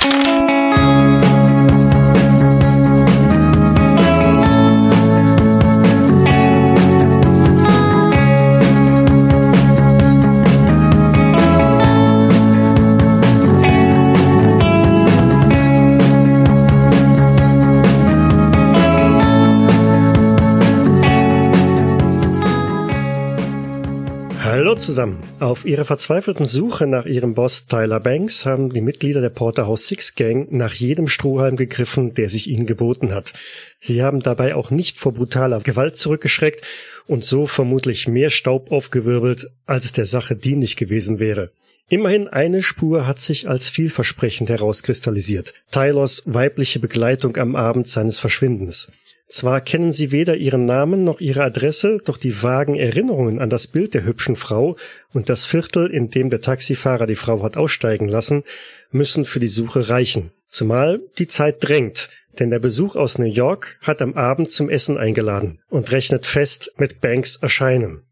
zusammen. Auf ihrer verzweifelten Suche nach ihrem Boss Tyler Banks haben die Mitglieder der Porterhouse Six Gang nach jedem Strohhalm gegriffen, der sich ihnen geboten hat. Sie haben dabei auch nicht vor brutaler Gewalt zurückgeschreckt und so vermutlich mehr Staub aufgewirbelt, als es der Sache dienlich gewesen wäre. Immerhin eine Spur hat sich als vielversprechend herauskristallisiert. Tylers weibliche Begleitung am Abend seines Verschwindens. Zwar kennen sie weder ihren Namen noch ihre Adresse, doch die vagen Erinnerungen an das Bild der hübschen Frau und das Viertel, in dem der Taxifahrer die Frau hat aussteigen lassen, müssen für die Suche reichen. Zumal die Zeit drängt, denn der Besuch aus New York hat am Abend zum Essen eingeladen und rechnet fest mit Banks Erscheinen.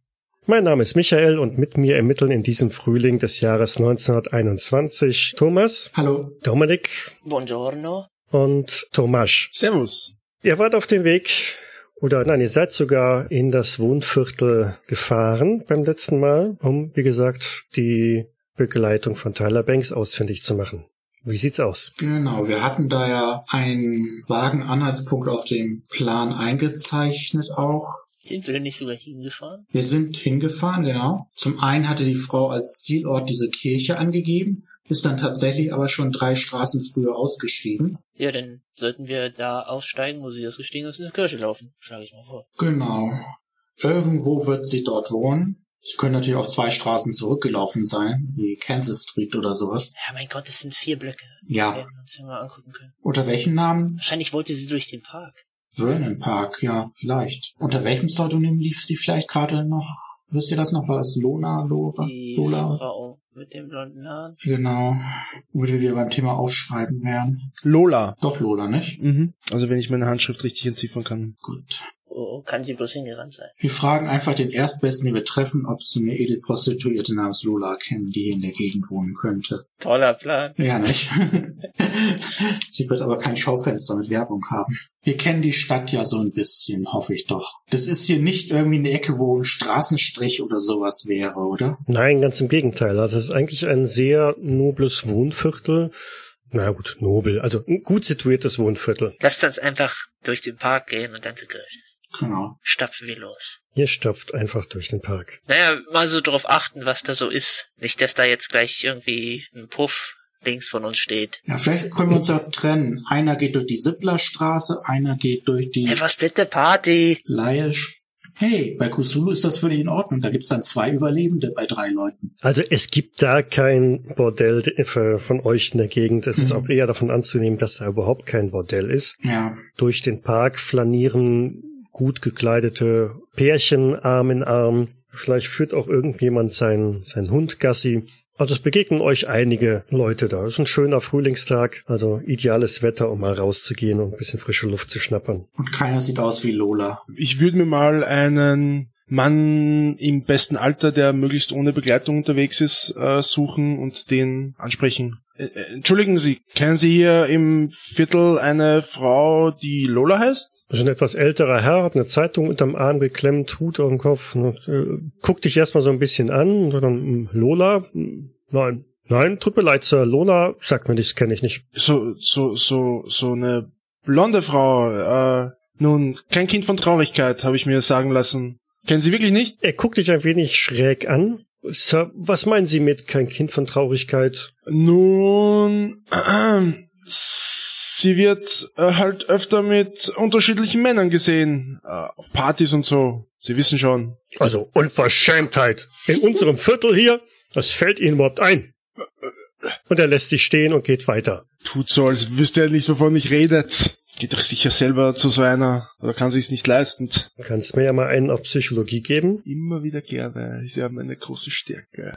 Mein Name ist Michael und mit mir ermitteln in diesem Frühling des Jahres 1921 Thomas. Hallo. Dominik. Buongiorno. Und Tomasz. Servus. Ihr wart auf dem Weg, oder nein, ihr seid sogar in das Wohnviertel gefahren beim letzten Mal, um, wie gesagt, die Begleitung von Tyler Banks ausfindig zu machen. Wie sieht's aus? Genau, wir hatten da ja einen Wagenanhaltspunkt auf dem Plan eingezeichnet auch. Sind wir denn nicht sogar hingefahren? Wir sind hingefahren, genau. Zum einen hatte die Frau als Zielort diese Kirche angegeben, ist dann tatsächlich aber schon drei Straßen früher ausgestiegen. Ja, dann sollten wir da aussteigen, wo sie ausgestiegen ist, in die Kirche laufen, schlage ich mal vor. Genau. Irgendwo wird sie dort wohnen. Sie können natürlich auch zwei Straßen zurückgelaufen sein, wie Kansas Street oder sowas. Ja, mein Gott, das sind vier Blöcke. Ja. Werden wir uns ja mal angucken können. Unter welchem Namen? Wahrscheinlich wollte sie durch den Park. Vernon Park, ja, vielleicht. Unter welchem Pseudonym lief sie vielleicht gerade noch? Wisst ihr das noch? War das Lona, Lora, Die Lola? Frau mit den blonden Haaren. Genau. Wo wir wieder beim Thema Aufschreiben wären. Lola. Doch Lola, nicht? Mhm. Also wenn ich meine Handschrift richtig entziffern kann. Gut. Kann sie bloß hingerannt sein. Wir fragen einfach den Erstbesten, den wir treffen, ob sie eine Edelprostituierte namens Lola kennen, die hier in der Gegend wohnen könnte. Toller Plan. Ja, nicht? sie wird aber kein Schaufenster mit Werbung haben. Wir kennen die Stadt ja so ein bisschen, hoffe ich doch. Das ist hier nicht irgendwie eine Ecke, wo ein Straßenstrich oder sowas wäre, oder? Nein, ganz im Gegenteil. Also es ist eigentlich ein sehr nobles Wohnviertel. Na gut, nobel, also ein gut situiertes Wohnviertel. Lasst uns einfach durch den Park gehen und dann zur Kirche. Genau. Stapfen wir los. Ihr stapft einfach durch den Park. Naja, mal so drauf achten, was da so ist. Nicht, dass da jetzt gleich irgendwie ein Puff links von uns steht. Ja, vielleicht können wir uns ja trennen. Einer geht durch die Sipplerstraße, einer geht durch die Hey, was bitte Party? Leisch. Hey, bei Kusulu ist das völlig in Ordnung. Da gibt's dann zwei Überlebende bei drei Leuten. Also es gibt da kein Bordell von euch in der Gegend. Es ist Mhm. auch eher davon anzunehmen, dass da überhaupt kein Bordell ist. Ja, Durch den Park flanieren gut gekleidete Pärchen Arm in Arm. Vielleicht führt auch irgendjemand seinen, seinen Hund Gassi. Also es begegnen euch einige Leute da. Es ist ein schöner Frühlingstag, also ideales Wetter, um mal rauszugehen und ein bisschen frische Luft zu schnappern. und keiner sieht aus wie Lola. Ich würde mir mal einen Mann im besten Alter, der möglichst ohne Begleitung unterwegs ist, äh, suchen und den ansprechen. Äh, äh, entschuldigen Sie, kennen Sie hier im Viertel eine Frau, die Lola heißt? Ist ein etwas älterer Herr, hat eine Zeitung unterm Arm geklemmt, Hut auf dem Kopf, und, äh, guckt dich erstmal so ein bisschen an dann, "Hm, Lola? Hm, Nein. Nein, tut mir leid, Sir. Lola sagt mir nichts, kenne ich nicht. So, so, so, so eine blonde Frau. Äh, nun, kein Kind von Traurigkeit, habe ich mir sagen lassen. Kennen Sie wirklich nicht? Er guckt dich ein wenig schräg an. Sir, was meinen Sie mit kein Kind von Traurigkeit? Nun, sie wird äh, halt öfter mit unterschiedlichen Männern gesehen. Äh, auf Partys und so. Sie wissen schon. Also Unverschämtheit. In unserem Viertel hier, das fällt Ihnen überhaupt ein. Und er lässt dich stehen und geht weiter. Tut so, als wüsste er nicht, wovon ich redet. Geht doch sicher selber zu so einer. Oder kann sich's nicht leisten. Du kannst mir ja mal einen auf Psychologie geben. Immer wieder gerne. Ist ja meine große Stärke.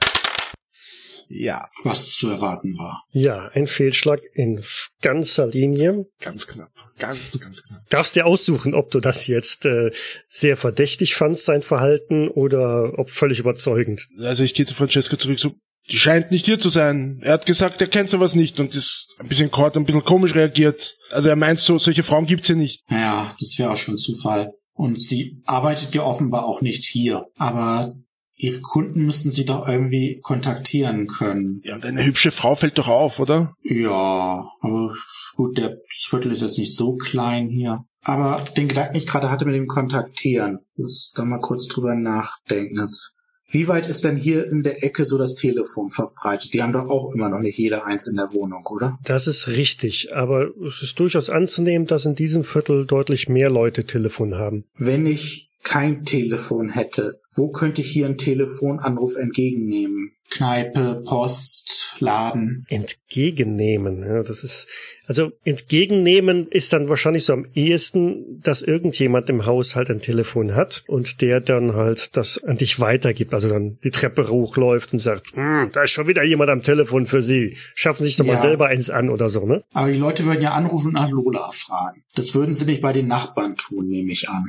Ja, Was zu erwarten war. Ja, ein Fehlschlag in ganzer Linie. ganz knapp. Ganz, ganz knapp. Darfst dir aussuchen, ob du das jetzt äh, sehr verdächtig fandst, sein Verhalten, oder ob völlig überzeugend. Also ich gehe zu Francesco zurück, so, die scheint nicht hier zu sein. Er hat gesagt, er kennt sowas nicht und ist ein bisschen kort, ein bisschen komisch reagiert. Also er meint so, solche Frauen gibt's hier nicht. Ja, das wäre auch schon Zufall. Und sie arbeitet ja offenbar auch nicht hier. Aber ihre Kunden müssen sie doch irgendwie kontaktieren können. Ja, und eine hübsche Frau fällt doch auf, oder? Ja, aber gut, der Viertel ist jetzt nicht so klein hier. Aber den Gedanken, ich gerade hatte mit dem Kontaktieren, muss da mal kurz drüber nachdenken. Das wie weit ist denn hier in der Ecke so das Telefon verbreitet? Die haben doch auch immer noch nicht jeder eins in der Wohnung, oder? Das ist richtig, aber es ist durchaus anzunehmen, dass in diesem Viertel deutlich mehr Leute Telefon haben. Wenn ich kein Telefon hätte, wo könnte ich hier einen Telefonanruf entgegennehmen? Kneipe, Post, Laden. Entgegennehmen, ja, das ist, also entgegennehmen ist dann wahrscheinlich so am ehesten, dass irgendjemand im Haus halt ein Telefon hat und der dann halt das an dich weitergibt, also dann die Treppe hochläuft und sagt, hm, da ist schon wieder jemand am Telefon für Sie, schaffen Sie sich doch Ja. mal selber eins an oder so, ne? Aber die Leute würden ja anrufen und nach Lola fragen. Das würden sie nicht bei den Nachbarn tun, nehme ich an.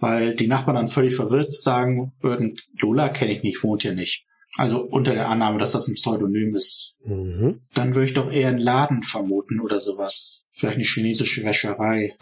Weil die Nachbarn dann völlig verwirrt sagen würden, Lola kenne ich nicht, wohnt hier nicht. Also unter der Annahme, dass das ein Pseudonym ist. Mhm. Dann würde ich doch eher einen Laden vermuten oder sowas. Vielleicht eine chinesische Wäscherei.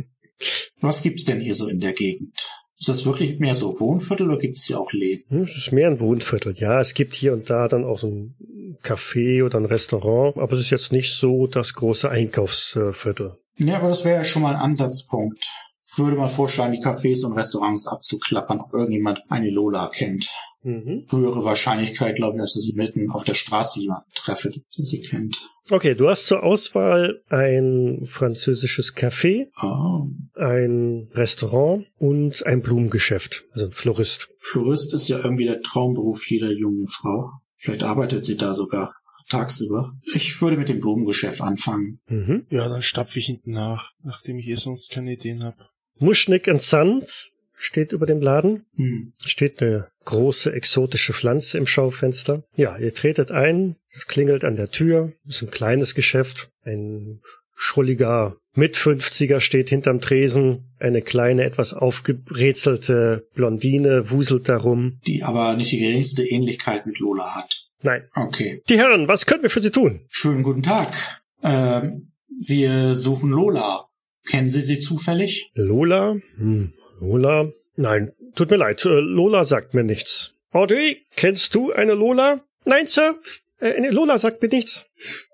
Was gibt's denn hier so in der Gegend? Ist das wirklich mehr so Wohnviertel oder gibt's hier auch Läden? Es ist mehr ein Wohnviertel. Ja, es gibt hier und da dann auch so ein Café oder ein Restaurant, aber es ist jetzt nicht so das große Einkaufsviertel. Ja, aber das wäre ja schon mal ein Ansatzpunkt. Ich würde mal vorschlagen, die Cafés und Restaurants abzuklappern, ob irgendjemand eine Lola kennt. Mhm. Höhere Wahrscheinlichkeit, glaube ich, dass sie mitten auf der Straße jemanden treffe, den sie kennt. Okay, du hast zur Auswahl ein französisches Café, Oh. ein Restaurant und ein Blumengeschäft, also ein Florist. Florist ist ja irgendwie der Traumberuf jeder jungen Frau. Vielleicht arbeitet sie da sogar tagsüber. Ich würde mit dem Blumengeschäft anfangen. Mhm. Ja, dann stapfe ich hinten nach, nachdem ich eh sonst keine Ideen habe. Muschnick Sand steht über dem Laden. Hm. Steht eine große exotische Pflanze im Schaufenster. Ja, ihr tretet ein, es klingelt an der Tür, ist ein kleines Geschäft, ein schrulliger Mit-50er steht hinterm Tresen, eine kleine, etwas aufgebrezelte Blondine wuselt darum. Die aber nicht die geringste Ähnlichkeit mit Lola hat. Nein. Okay. Die Herren, was können wir für Sie tun? Schönen guten Tag. Ähm, wir suchen Lola. Kennen Sie sie zufällig? Lola? Hm, Lola? Nein, tut mir leid, äh, Lola sagt mir nichts. Audrey, kennst du eine Lola? Nein, Sir, äh, eine Lola sagt mir nichts.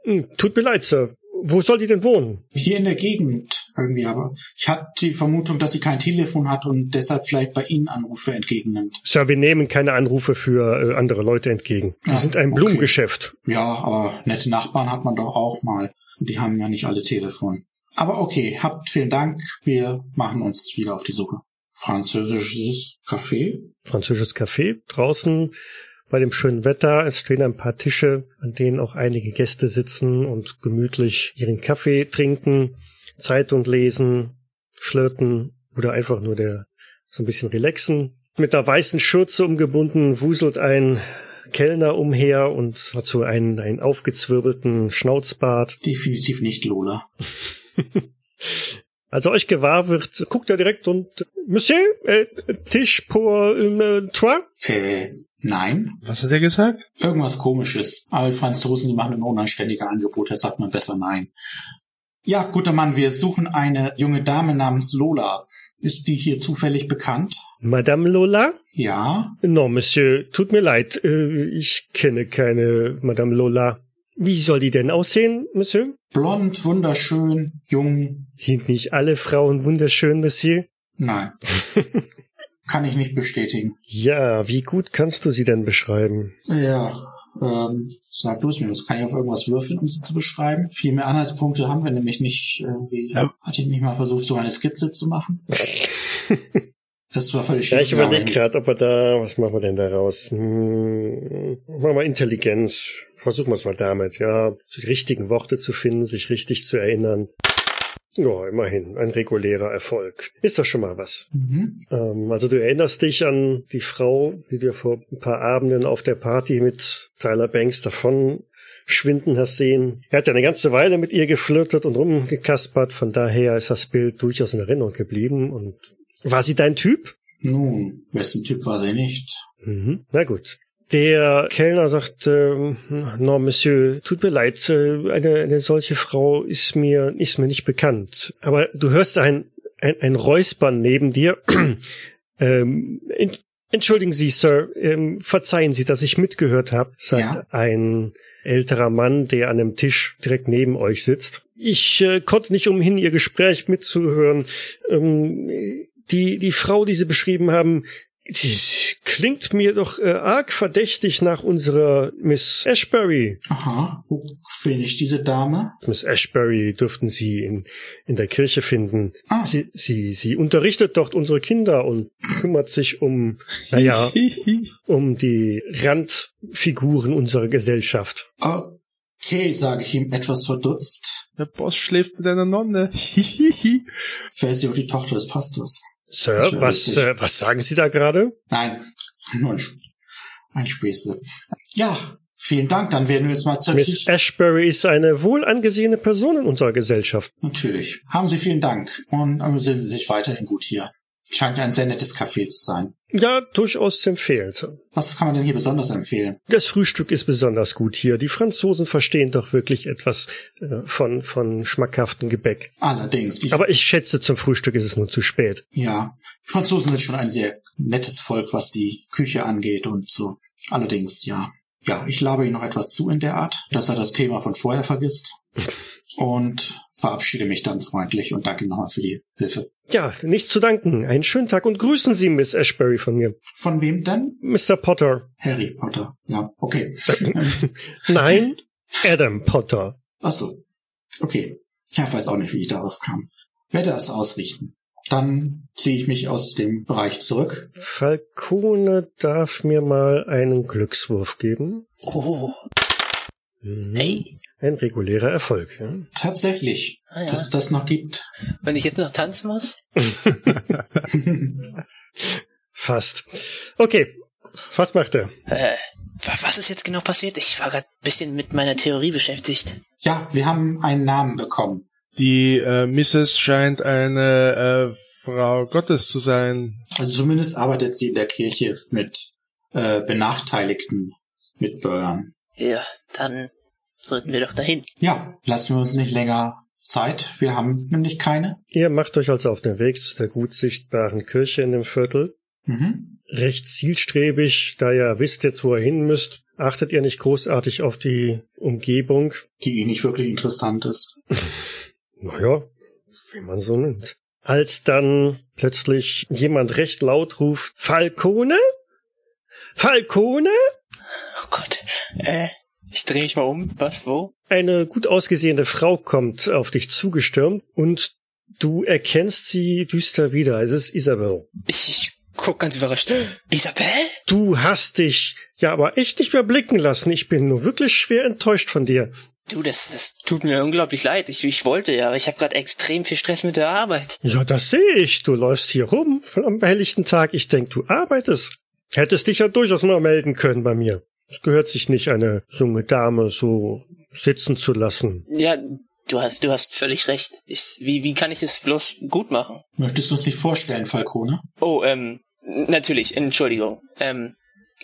Hm, tut mir leid, Sir. Wo soll die denn wohnen? Hier in der Gegend irgendwie, aber ich hatte die Vermutung, dass sie kein Telefon hat und deshalb vielleicht bei Ihnen Anrufe entgegennimmt. Sir, wir nehmen keine Anrufe für äh, andere Leute entgegen. Wir Ah, sind ein okay. Blumengeschäft. Ja, aber nette Nachbarn hat man doch auch mal. Und die haben ja nicht alle Telefon. Aber okay, habt vielen Dank. Wir machen uns wieder auf die Suche. Französisches Café? Französisches Café draußen bei dem schönen Wetter. Es stehen ein paar Tische, an denen auch einige Gäste sitzen und gemütlich ihren Kaffee trinken, Zeitung lesen, flirten oder einfach nur der so ein bisschen relaxen. Mit einer weißen Schürze umgebunden wuselt ein Kellner umher und hat so einen, einen aufgezwirbelten Schnauzbart. Definitiv nicht Lola. Als er euch gewahr wird, guckt er direkt und Monsieur, äh, Tisch pour euh, trois? Äh, nein. Was hat er gesagt? Irgendwas komisches. Aber die Franzosen, die machen ein unanständiger Angebot, da sagt man besser nein. Ja, guter Mann, wir suchen eine junge Dame namens Lola. Ist die hier zufällig bekannt? Madame Lola? Ja. Non, Monsieur, tut mir leid, äh, ich kenne keine Madame Lola. Wie soll die denn aussehen, Monsieur? Blond, wunderschön, jung. Sind nicht alle Frauen wunderschön, Monsieur? Nein. Kann ich nicht bestätigen. Ja, wie gut kannst du sie denn beschreiben? Ja, ähm, sag du es mir. Das kann ich auf irgendwas würfeln, um sie zu beschreiben. Viel mehr Anhaltspunkte haben wir nämlich nicht. Irgendwie. Ja. Hat ich nicht mal versucht, so eine Skizze zu machen? Das war völlig Ja, schief. ich überlege gerade, ob wir da, was machen wir denn daraus? Hm, machen wir Intelligenz. Versuchen wir es mal damit, ja. Die richtigen Worte zu finden, sich richtig zu erinnern. Ja, immerhin, ein regulärer Erfolg. Ist doch schon mal was. Mhm. Ähm, also du erinnerst dich an die Frau, die du vor ein paar Abenden auf der Party mit Tyler Banks davon schwinden hast sehen. Er hat ja eine ganze Weile mit ihr geflirtet und rumgekaspert, von daher ist das Bild durchaus in Erinnerung geblieben. Und war sie dein Typ? Nun, wessen Typ war sie nicht? Mhm. Na gut. Der Kellner sagt, ähm, non, Monsieur, tut mir leid, äh, eine, eine solche Frau ist mir, ist mir nicht bekannt. Aber du hörst ein, ein, ein Räuspern neben dir. ähm, entschuldigen Sie, Sir, ähm, verzeihen Sie, dass ich mitgehört habe, sagt Ja. ein älterer Mann, der an einem Tisch direkt neben euch sitzt. Ich äh, konnte nicht umhin, Ihr Gespräch mitzuhören. Ähm, die, die Frau, die Sie beschrieben haben, die klingt mir doch äh, arg verdächtig nach unserer Miss Ashbury. Aha, wo finde ich diese Dame? Miss Ashbury dürften Sie in, in der Kirche finden. Ah. Sie, sie, sie unterrichtet dort unsere Kinder und kümmert sich um, naja, um die Randfiguren unserer Gesellschaft. Okay, sage ich ihm etwas verdutzt. Der Boss schläft mit einer Nonne. Wer ist sie auch die Tochter des Pastors? Sir, was, äh, was sagen Sie da gerade? Nein, nur ein, Sp- ein Späße. Ja, vielen Dank. Dann werden wir jetzt mal zur Miss. Ashbury ist eine wohl angesehene Person in unserer Gesellschaft. Natürlich. Haben Sie vielen Dank und amüsieren Sie sich weiterhin gut hier. Scheint ja ein sehr nettes Café zu sein. Ja, durchaus zu empfehlen. Was kann man denn hier besonders empfehlen? Das Frühstück ist besonders gut hier. Die Franzosen verstehen doch wirklich etwas äh, von, von schmackhaftem Gebäck. Allerdings, die, Aber ich schätze, zum Frühstück ist es nun zu spät. ja, die Franzosen sind schon ein sehr nettes Volk, was die Küche angeht und so. Allerdings, ja. Ja, ich labe ihm noch etwas zu in der Art, dass er das Thema von vorher vergisst. Und verabschiede mich dann freundlich und danke nochmal für die Hilfe. Ja, nicht zu danken. Einen schönen Tag und grüßen Sie Miss Ashbury von mir. Von wem denn? Mr. Potter. Harry Potter. Ja, okay. Nein, Adam Potter. Ach so. Okay. Ja, weiß auch nicht, wie ich darauf kam. Werde es ausrichten. Dann ziehe ich mich aus dem Bereich zurück. Falcone darf mir mal einen Glückswurf geben. Oh, Mhm. hey. Ein regulärer Erfolg. Ja. Tatsächlich, Ah, ja. dass es das noch gibt. Wenn ich jetzt noch tanzen muss? Fast. Okay. Was macht er? Äh, wa- was ist jetzt genau passiert? Ich war gerade ein bisschen mit meiner Theorie beschäftigt. Ja, wir haben einen Namen bekommen. Die äh, Mrs. scheint eine äh, Frau Gottes zu sein. Also zumindest arbeitet sie in der Kirche mit äh, benachteiligten Mitbürgern. Ja, dann sollten wir doch dahin. Ja, lassen wir uns nicht länger Zeit. Wir haben nämlich keine. Ihr macht euch also auf den Weg zu der gut sichtbaren Kirche in dem Viertel. Mhm. Recht zielstrebig, da ihr wisst jetzt, wo ihr hin müsst, achtet ihr nicht großartig auf die Umgebung. Die eh nicht wirklich interessant ist. Naja, wie man so nimmt. Als dann plötzlich jemand recht laut ruft, Falcone? Falcone? Oh Gott. Äh, ich drehe mich mal um. Was, wo? Eine gut ausgesehene Frau kommt auf dich zugestürmt und du erkennst sie düster wieder. Es ist Isabel. Ich, ich guck ganz überrascht. Isabel? Du hast dich ja aber echt nicht mehr blicken lassen. Ich bin nur wirklich schwer enttäuscht von dir. Du, das, das tut mir unglaublich leid. Ich, ich wollte ja, aber ich habe gerade extrem viel Stress mit der Arbeit. Ja, das sehe ich. Du läufst hier rum am helllichten Tag. Ich denk, du arbeitest. Hättest dich ja durchaus mal melden können bei mir. Es gehört sich nicht, eine junge Dame so sitzen zu lassen. Ja, du hast, du hast völlig recht. Ich, wie, wie kann ich es bloß gut machen? Möchtest du uns nicht vorstellen, Falcone? Oh, ähm, natürlich, Entschuldigung. Ähm,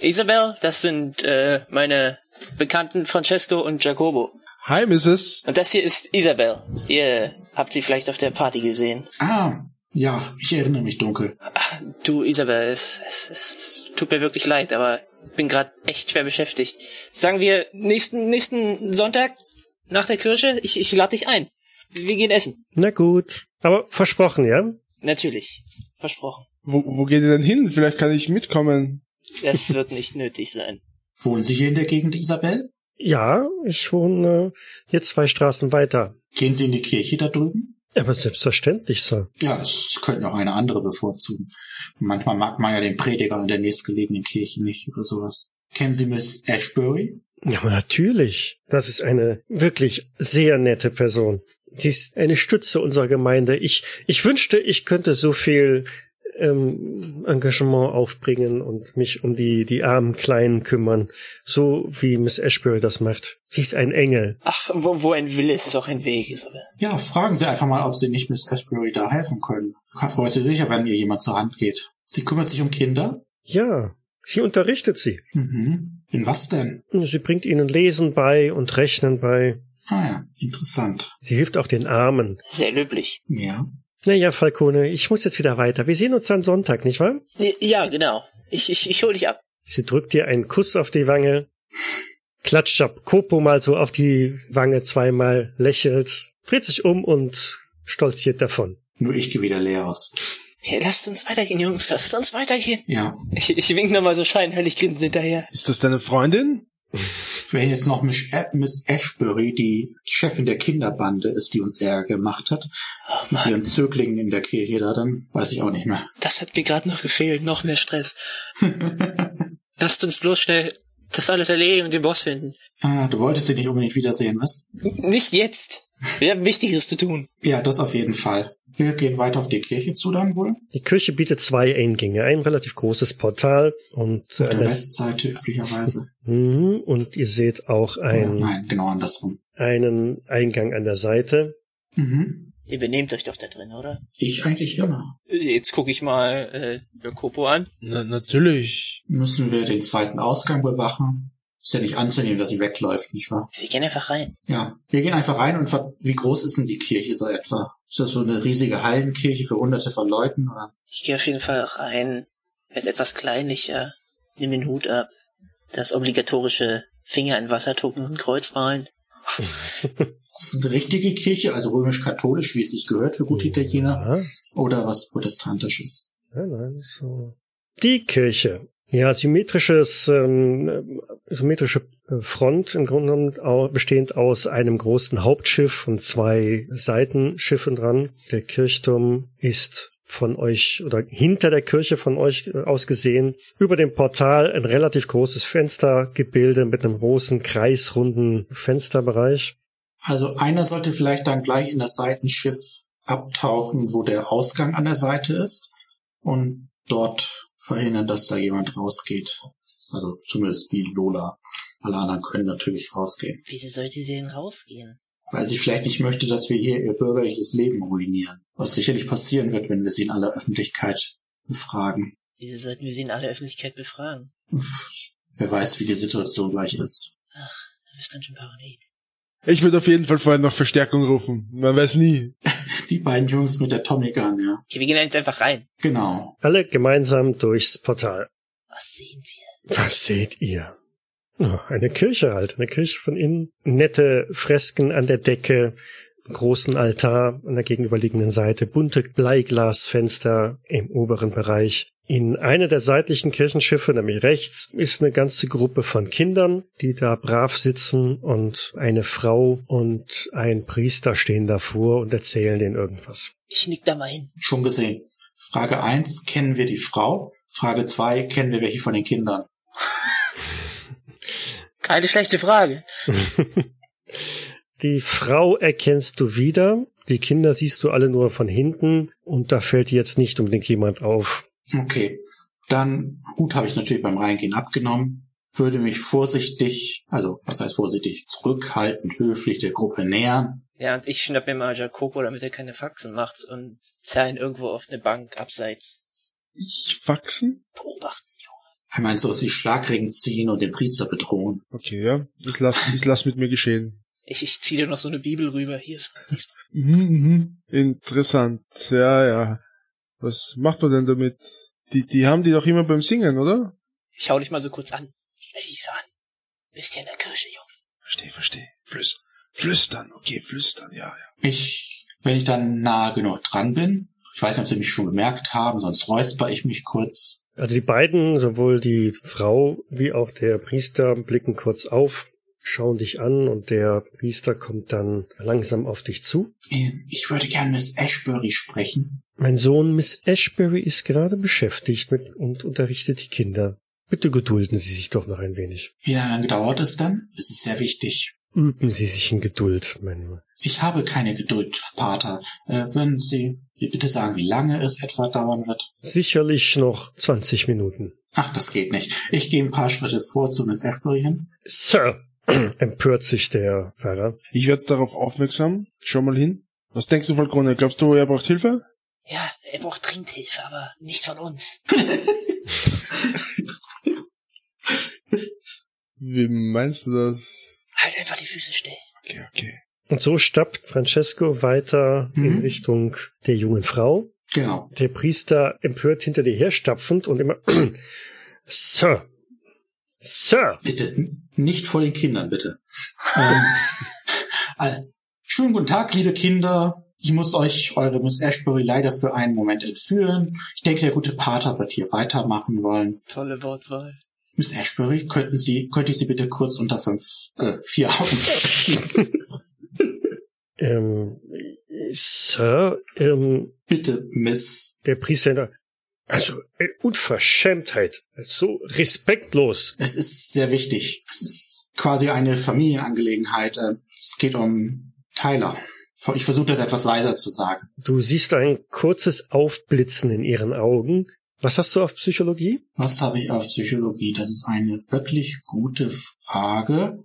Isabel, das sind äh, meine Bekannten Francesco und Jacobo. Hi, Mrs. Und das hier ist Isabel. Ihr habt sie vielleicht auf der Party gesehen. Ah, ja, ich erinnere mich dunkel. Ach, du, Isabel, es, es, es, es tut mir wirklich leid, aber bin gerade echt schwer beschäftigt. Sagen wir nächsten nächsten Sonntag nach der Kirche, ich, ich lade dich ein. Wir gehen essen. Na gut. Aber versprochen, ja? Natürlich. Versprochen. Wo, wo geht ihr denn hin? Vielleicht kann ich mitkommen. Das wird nicht nötig sein. Wohnen Sie hier in der Gegend, Isabel? Ja, ich wohne äh, hier zwei Straßen weiter. Gehen Sie in die Kirche da drüben? Aber selbstverständlich, Sir. Ja, es könnte auch eine andere bevorzugen. Manchmal mag man ja den Prediger in der nächstgelegenen Kirche nicht oder sowas. Kennen Sie Miss Ashbury? Ja, aber natürlich. Das ist eine wirklich sehr nette Person. Die ist eine Stütze unserer Gemeinde. Ich, ich wünschte, ich könnte so viel ähm, Engagement aufbringen und mich um die, die armen Kleinen kümmern, so wie Miss Ashbury das macht. Sie ist ein Engel. Ach, wo, wo ein Wille ist, ist auch ein Weg, Isabel. Ja, fragen Sie einfach mal, ob Sie nicht Miss Ashbury da helfen können. Freut Sie sicher, wenn ihr jemand zur Hand geht. Sie kümmert sich um Kinder? Ja, Sie unterrichtet sie. Mhm. In was denn? Sie bringt ihnen Lesen bei und Rechnen bei. Ah ja, interessant. Sie hilft auch den Armen. Sehr löblich. Ja. Naja, Falcone, ich muss jetzt wieder weiter. Wir sehen uns dann Sonntag, nicht wahr? Ja, genau. Ich, ich, ich hol dich ab. Sie drückt dir einen Kuss auf die Wange, klatscht Kopo mal so auf die Wange zweimal, lächelt, dreht sich um und stolziert davon. Nur ich gehe wieder leer aus. Hey, lasst uns weitergehen, Jungs. Lasst uns weitergehen. Ja. Ich, ich wink nochmal so scheinheilig grinsend hinterher. Ist das deine Freundin? Wenn jetzt noch Miss, Ashbury, die Chefin der Kinderbande ist, die uns Ärger gemacht hat, Oh mit ihren Zöglingen in der Kirche da, dann weiß ich auch nicht mehr. das hat mir gerade noch gefehlt. Noch mehr Stress. Lasst uns bloß schnell das alles erledigen und den Boss finden. ah, du wolltest sie nicht unbedingt wiedersehen, was? Nicht jetzt. Wir haben Wichtigeres zu tun. Ja, das auf jeden Fall. Wir gehen weiter auf die Kirche zu dann wohl. Die Kirche bietet zwei Eingänge, ein relativ großes Portal und, Auf äh, der Westseite üblicherweise. Mhm, und ihr seht auch ein, nein, genau andersrum. einen Eingang an der Seite. Mhm. Ihr benehmt euch doch da drin, oder? Ich eigentlich immer. Jetzt gucke ich mal äh, Jakobo an. Na, natürlich. Müssen wir den zweiten Ausgang bewachen? Ist ja nicht anzunehmen, dass sie wegläuft, nicht wahr? Wir gehen einfach rein. Ja, wir gehen einfach rein und wie groß ist denn die Kirche so etwa? Ist das so eine riesige Hallenkirche für hunderte von Leuten? Oder? Ich gehe auf jeden Fall rein. Werd etwas kleinlicher. Nimm den Hut ab. Das obligatorische Finger in Wassertucken und Kreuz malen. Das ist eine richtige Kirche, also römisch-katholisch, wie es sich gehört für gute Italiener, Ja, oder was protestantisches? nein, nein, so. Die Kirche. Ja, symmetrisches, ähm, symmetrische äh, Front im Grunde genommen au- bestehend aus einem großen Hauptschiff und zwei Seitenschiffen dran. Der Kirchturm ist von euch oder hinter der Kirche von euch äh, aus gesehen. Über dem Portal ein relativ großes Fenstergebilde mit einem großen kreisrunden Fensterbereich. Also einer sollte vielleicht dann gleich in das Seitenschiff abtauchen, wo der Ausgang an der Seite ist und dort verhindern, dass da jemand rausgeht. Also zumindest die Lola. Alle anderen können natürlich rausgehen. Wieso sollte sie denn rausgehen? Weil sie vielleicht nicht möchte, dass wir hier ihr bürgerliches Leben ruinieren. Was sicherlich passieren wird, wenn wir sie in aller Öffentlichkeit befragen. Wieso sollten wir sie in aller Öffentlichkeit befragen? Wer weiß, wie die Situation gleich ist. Du bist ganz schön paranoid. Ich würde auf jeden Fall vorher noch Verstärkung rufen. Man weiß nie. Die beiden Jungs mit der Tommy Gun, ja. Okay, wir gehen jetzt einfach rein. Genau. Alle gemeinsam durchs Portal. Was sehen wir? Was seht ihr? Oh, eine Kirche halt, eine Kirche von innen. Nette Fresken an der Decke, großen Altar an der gegenüberliegenden Seite, bunte Bleiglasfenster im oberen Bereich. In einer der seitlichen Kirchenschiffe, nämlich rechts, ist eine ganze Gruppe von Kindern, die da brav sitzen und eine Frau und ein Priester stehen davor und erzählen denen irgendwas. Ich nick da mal hin. Schon gesehen. Frage eins kennen wir die Frau? Frage zwei kennen wir welche von den Kindern? Keine schlechte Frage. Die Frau erkennst du wieder, die Kinder siehst du alle nur von hinten und da fällt jetzt nicht unbedingt jemand auf. Okay. Dann, Hut habe ich natürlich beim Reingehen abgenommen, würde mich vorsichtig, also was heißt vorsichtig, zurückhaltend, höflich der Gruppe nähern. Ja, und ich schnapp mir mal Jacopo, damit er keine Faxen macht und zerr ihn irgendwo auf eine Bank abseits. Ich wachsen? Beobachten. Er meint so, dass sie Schlagring ziehen und den Priester bedrohen. Okay, ja. Ich lass, ich lass mit mir geschehen. Ich, ich zieh dir noch so eine Bibel rüber. Hier ist. Mhm, mhm. Interessant. Ja, ja. Was macht man denn damit? Die, die haben die doch immer beim Singen, oder? Ich hau dich mal so kurz an. Stell dich so an. Bist hier in der Kirche, Junge. Versteh, versteh. Flüstern. Flüstern, okay, flüstern, ja, ja. Ich, wenn ich dann nahe genug dran bin, ich weiß nicht, ob sie mich schon bemerkt haben, sonst räusper ich mich kurz. Also die beiden, sowohl die Frau wie auch der Priester, blicken kurz auf, schauen dich an und der Priester kommt dann langsam auf dich zu. Äh, Ich würde gern Miss Ashbury sprechen. Mein Sohn Miss Ashbury ist gerade beschäftigt mit und unterrichtet die Kinder. Bitte gedulden Sie sich doch noch ein wenig. Wie lange dauert es dann? Es ist sehr wichtig. Üben Sie sich in Geduld, mein Junge. Ich habe keine Geduld, Pater. Äh, würden Sie mir bitte sagen, wie lange es etwa dauern wird? Sicherlich noch 20 Minuten. Ach, das geht nicht. Ich gehe ein paar Schritte vor zu Miss Ashbury hin. Sir, empört sich der Pfarrer. Ich werde darauf aufmerksam. Schau mal hin. Was denkst du, Falcone? Glaubst du, er braucht Hilfe? Ja, er braucht dringend Hilfe, aber nicht von uns. Wie meinst du das? Halt einfach die Füße still. Okay, okay. Und so stappt Francesco weiter in Mhm. Richtung der jungen Frau. Genau. Der Priester empört hinter dir herstapfend und immer Sir, Sir. Bitte, nicht vor den Kindern, bitte. ähm, äh, schönen guten Tag, liebe Kinder. Ich muss euch eure Miss Ashbury leider für einen Moment entführen. Ich denke, der gute Pater wird hier weitermachen wollen. Tolle Wortwahl. Miss Ashbury, könnten Sie, könnte ich Sie bitte kurz unter fünf, äh, vier Augen Ähm, Sir, ähm, Bitte, Miss. der Priester, also äh, Unverschämtheit, so respektlos. Es ist sehr wichtig. Es ist quasi eine Familienangelegenheit. Äh, Es geht um Tyler. Ich versuche das etwas leiser zu sagen. Du siehst ein kurzes Aufblitzen in ihren Augen. Was hast du auf Psychologie? Was habe ich auf Psychologie? Das ist eine wirklich gute Frage.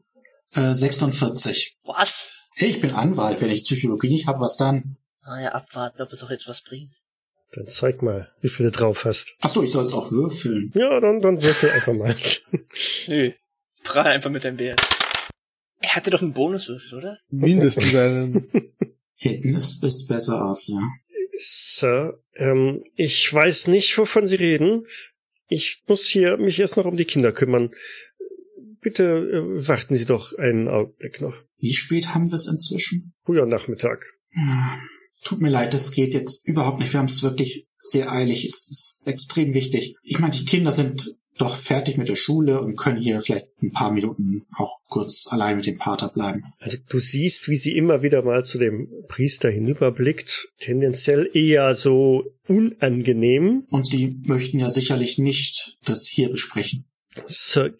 Äh, 46. Was? Hey, ich bin Anwalt. Wenn ich Psychologie nicht habe, was dann? Naja, abwarten, ob es auch jetzt was bringt. Dann zeig mal, wie viel du drauf hast. Ach so, ich soll es auch würfeln. Ja, dann, dann würfel einfach mal. Nö. Prall einfach mit deinem Bär. Er hatte doch einen Bonuswürfel, oder? Mindestens einen. Hinten ist es besser aus, ja. Sir, ähm, ich weiß nicht, wovon Sie reden. Ich muss hier mich erst noch um die Kinder kümmern. Bitte äh, warten Sie doch einen Augenblick noch. Wie spät haben wir es inzwischen? Früher Nachmittag. Ah, Tut mir leid, das geht jetzt überhaupt nicht. Wir haben es wirklich sehr eilig. Es ist extrem wichtig. Ich meine, die Kinder sind doch fertig mit der Schule und können hier vielleicht ein paar Minuten auch kurz allein mit dem Pater bleiben. Also du siehst, wie sie immer wieder mal zu dem Priester hinüberblickt, tendenziell eher so unangenehm. Und Sie möchten ja sicherlich nicht das hier besprechen. Sir,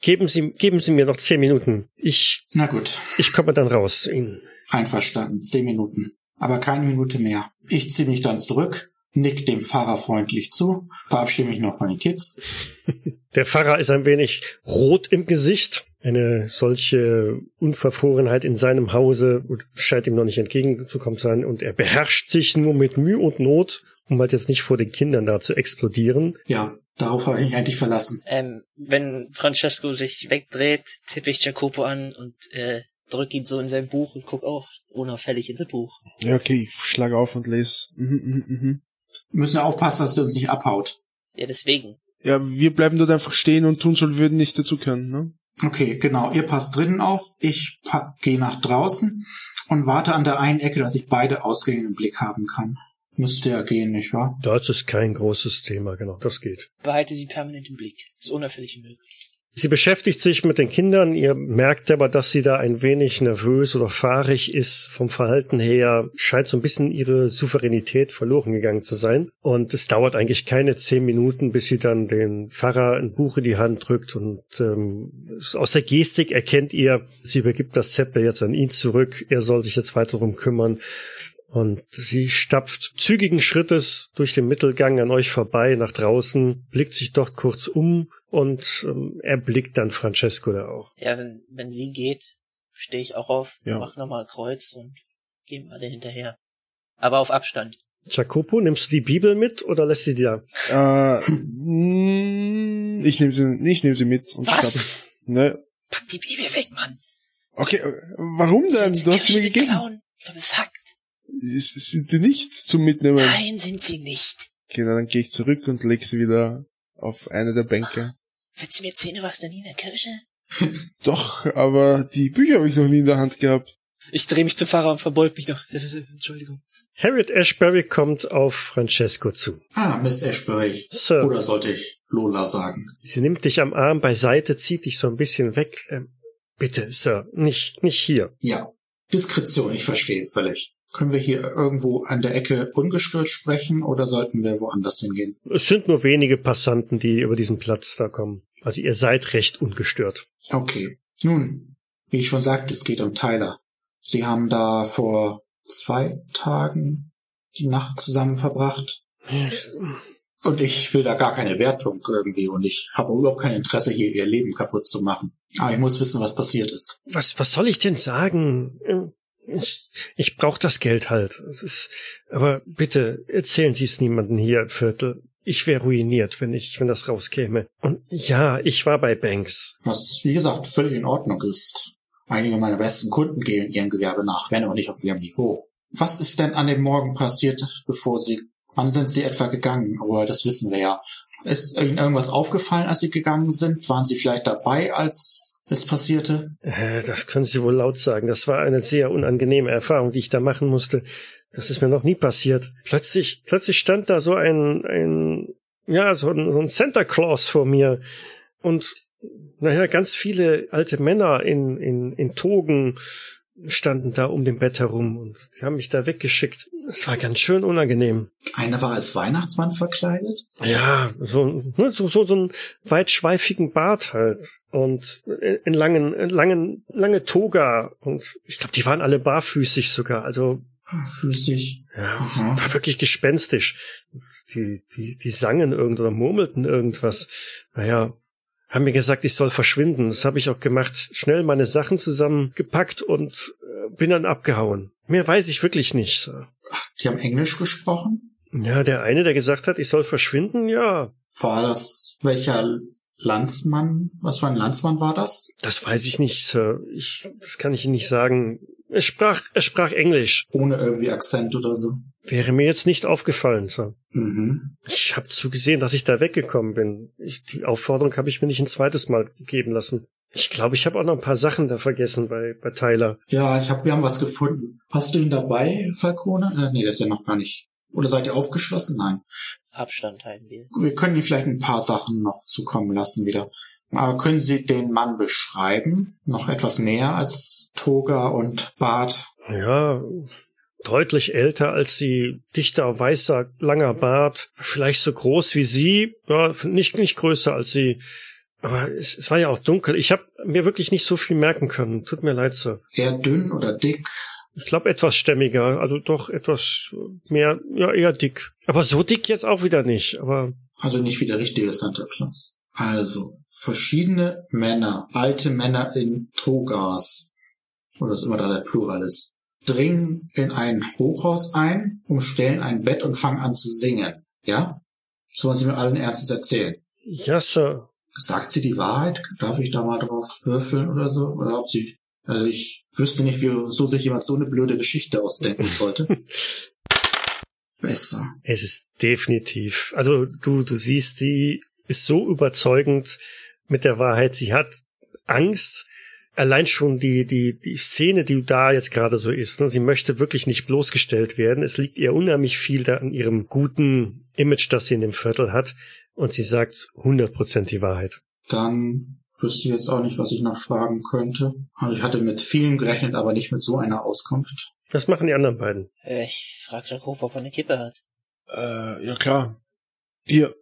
geben Sie, geben Sie mir noch zehn Minuten. Ich, Na gut, ich komme dann raus Ihnen. einverstanden. Zehn Minuten. Aber keine Minute mehr. Ich ziehe mich dann zurück, nick dem Fahrer freundlich zu, verabschiede mich noch den Kids. Der Pfarrer ist ein wenig rot im Gesicht. Eine solche Unverfrorenheit in seinem Hause scheint ihm noch nicht entgegenzukommen sein und er beherrscht sich nur mit Mühe und Not, um halt jetzt nicht vor den Kindern da zu explodieren. Ja, darauf habe ich mich eigentlich verlassen. Ähm, wenn Francesco sich wegdreht, tippe ich Jacopo an und äh, drück ihn so in sein Buch und guck auch unauffällig in das Buch. Ja, okay, ich schlage auf und lese. Mhm, mhm, mhm. Wir müssen ja aufpassen, dass der uns nicht abhaut. Ja, deswegen. Ja, wir bleiben dort einfach stehen und tun so, als würden nicht dazu können, ne? Okay, genau. Ihr passt drinnen auf. Ich gehe nach draußen und warte an der einen Ecke, dass ich beide Ausgänge im Blick haben kann. Müsste ja gehen, nicht wahr? Das ist kein großes Thema, genau, das geht. Behalte sie permanent im Blick. So unauffällig wie möglich. Sie beschäftigt sich mit den Kindern, ihr merkt aber, dass sie da ein wenig nervös oder fahrig ist vom Verhalten her, scheint so ein bisschen ihre Souveränität verloren gegangen zu sein. Und es dauert eigentlich keine zehn Minuten, bis sie dann den Pfarrer ein Buch in die Hand drückt und ähm, aus der Gestik erkennt ihr, sie übergibt das Zepter jetzt an ihn zurück, er soll sich jetzt weiter darum kümmern. Und sie stapft zügigen Schrittes durch den Mittelgang an euch vorbei nach draußen, blickt sich dort kurz um und ähm, erblickt dann Francesco da auch. Ja, wenn, wenn sie geht, stehe ich auch auf, Ja. mach nochmal Kreuz und gehen alle hinterher. Aber auf Abstand. Jacopo, nimmst du die Bibel mit oder lässt sie dir? Äh, mm, ich nehme sie, ich nehme sie mit. Und Was? schnapp- Ne? Pack die Bibel weg, Mann! Okay, äh, warum denn? Du hast sie mir gegeben. geklauen? Ich habe es hackt. Sind die nicht zum Mitnehmen? Nein, sind sie nicht. Okay, na, dann gehe ich zurück und leg sie wieder auf eine der Bänke. Willst du mir erzählen, was du nie in der Kirche? Doch, aber die Bücher habe ich noch nie in der Hand gehabt. Ich drehe mich zum Fahrer und verbeug mich noch. Entschuldigung. Harriet Ashbury kommt auf Francesco zu. Ah, Miss Ashbury. Sir, Oder sollte ich Lola sagen? sie nimmt dich am Arm beiseite, zieht dich so ein bisschen weg. Ähm, bitte, Sir, nicht, nicht hier. Ja. Diskretion, ich verstehe völlig. Können wir hier irgendwo an der Ecke ungestört sprechen oder sollten wir woanders hingehen? Es sind nur wenige Passanten, die über diesen Platz da kommen. Also ihr seid recht ungestört. Okay. Nun, wie ich schon sagte, es geht um Tyler. Sie haben da vor zwei Tagen die Nacht zusammen verbracht. Und ich will da gar keine Wertung irgendwie und ich habe überhaupt kein Interesse, hier ihr Leben kaputt zu machen. Aber ich muss wissen, was passiert ist. Was, was soll ich denn sagen? Ich, ich brauche das Geld halt. Es ist, aber bitte erzählen Sie es niemandem hier im Viertel. ich wäre ruiniert, wenn ich, wenn das rauskäme. Und ja, ich war bei Banks. Was, wie gesagt, völlig in Ordnung ist. Einige meiner besten Kunden gehen ihrem Gewerbe nach, wenn aber nicht auf ihrem Niveau. Was ist denn an dem Morgen passiert, bevor Sie, wann sind Sie etwa gegangen? Aber das wissen wir ja. Ist Ihnen irgendwas aufgefallen, als Sie gegangen sind? Waren Sie vielleicht dabei, als es passierte? Äh, Das können Sie wohl laut sagen. Das war eine sehr unangenehme Erfahrung, die ich da machen musste. Das ist mir noch nie passiert. Plötzlich, plötzlich stand da so ein, ein, ja, so ein, so ein Santa Claus vor mir und naja, ganz viele alte Männer in, in, in Togen standen da um dem Bett herum und die haben mich da weggeschickt. Es war ganz schön unangenehm. Einer war als Weihnachtsmann verkleidet? Ja, so, ne, so, so, so einen weitschweifigen Bart halt. Und in langen, in langen, lange Toga. Und ich glaube, die waren alle barfüßig sogar. Also, Füßig. ja, Aha. war wirklich gespenstisch. Die, die, die sangen irgend oder murmelten irgendwas. Naja, haben mir gesagt, ich soll verschwinden. Das habe ich auch gemacht. Schnell meine Sachen zusammengepackt und äh, bin dann abgehauen. Mehr weiß ich wirklich nicht. Die haben Englisch gesprochen? Ja, der eine, der gesagt hat, ich soll verschwinden, ja, War das welcher Landsmann? Was für ein Landsmann war das? Das weiß ich nicht, Sir. Ich, das kann ich Ihnen nicht sagen. Er sprach, er sprach Englisch. Ohne irgendwie Akzent oder so. Wäre mir jetzt nicht aufgefallen, Sir. Mhm. Ich habe zugesehen, dass ich da weggekommen bin. Ich, die Aufforderung habe ich mir nicht ein zweites Mal geben lassen. Ich glaube, ich habe auch noch ein paar Sachen da vergessen bei, bei Tyler. Ja, ich hab, wir haben was gefunden. Hast du ihn dabei, Falcone? Äh, nee, das ist ja noch gar nicht. Oder seid ihr aufgeschlossen? Nein. Abstand halten wir. Wir können Ihnen vielleicht ein paar Sachen noch zukommen lassen wieder. Aber können Sie den Mann beschreiben? Noch etwas mehr als Toga und Bart? Ja, deutlich älter als sie, dichter, weißer, langer Bart, vielleicht so groß wie sie, ja, nicht, nicht größer als sie. Aber es, es war ja auch dunkel. Ich habe mir wirklich nicht so viel merken können. Tut mir leid, Sir. Eher dünn oder dick? Ich glaube etwas stämmiger, also doch etwas mehr, ja eher dick. Aber so dick jetzt auch wieder nicht. Aber Also nicht wie der richtige Santa Claus. Also, verschiedene Männer, alte Männer in Togas, oder was immer da der Plural ist, dringen in ein Hochhaus ein, umstellen ein Bett und fangen an zu singen. Ja? Das wollen Sie mir allen Ernstes erzählen. ja, Sir. Sagt sie die Wahrheit? Darf ich da mal drauf würfeln oder so? Oder ob sie, also ich wüsste nicht, wie so sich jemand so eine blöde Geschichte ausdenken sollte. Besser. Es ist definitiv. Also du, du siehst, sie ist so überzeugend mit der Wahrheit. Sie hat Angst. Allein schon die, die, die Szene, die da jetzt gerade so ist. Ne? Sie möchte wirklich nicht bloßgestellt werden. Es liegt ihr unheimlich viel da an ihrem guten Image, das sie in dem Viertel hat. Und sie sagt 100% die Wahrheit. Dann wüsste ich jetzt auch nicht, was ich noch fragen könnte. Also ich hatte mit vielem gerechnet, aber nicht mit so einer Auskunft. Was machen die anderen beiden? Äh, Ich frag Jakob, ob er eine Kippe hat. Äh, ja klar. Hier,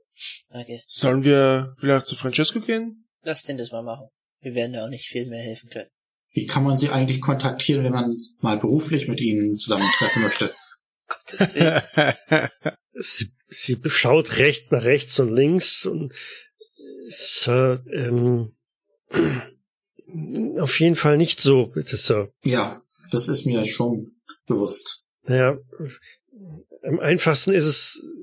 Okay, sollen wir vielleicht zu Francesco gehen? lass den das mal machen. Wir werden da auch nicht viel mehr helfen können. Wie kann man sie eigentlich kontaktieren, wenn man mal beruflich mit ihnen zusammentreffen möchte? Gottes Willen. Sie, sie schaut rechts nach rechts und links und Sir, ähm, auf jeden Fall nicht so, bitte, Sir. Ja, das ist mir schon bewusst. Naja, am einfachsten ist es,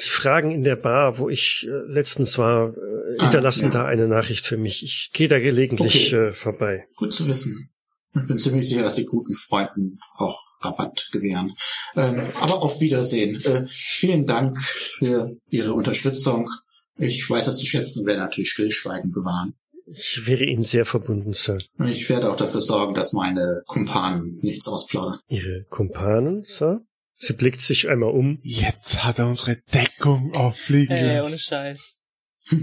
die Fragen in der Bar, wo ich äh, letztens war, äh, hinterlassen ja. da eine Nachricht für mich. Ich gehe da gelegentlich Okay. äh, vorbei. Gut zu wissen. Ich bin ziemlich sicher, dass die guten Freunden auch Rabatt gewähren. Ähm, aber auf Wiedersehen. Äh, vielen Dank für Ihre Unterstützung. Ich weiß das zu schätzen werde natürlich Stillschweigen bewahren. Ich wäre Ihnen sehr verbunden, Sir. Und ich werde auch dafür sorgen, dass meine Kumpanen nichts ausplaudern. Ihre Kumpanen, Sir? Sie blickt sich einmal um. Jetzt hat er unsere Deckung auffliegen Ey, ohne lassen. Scheiß.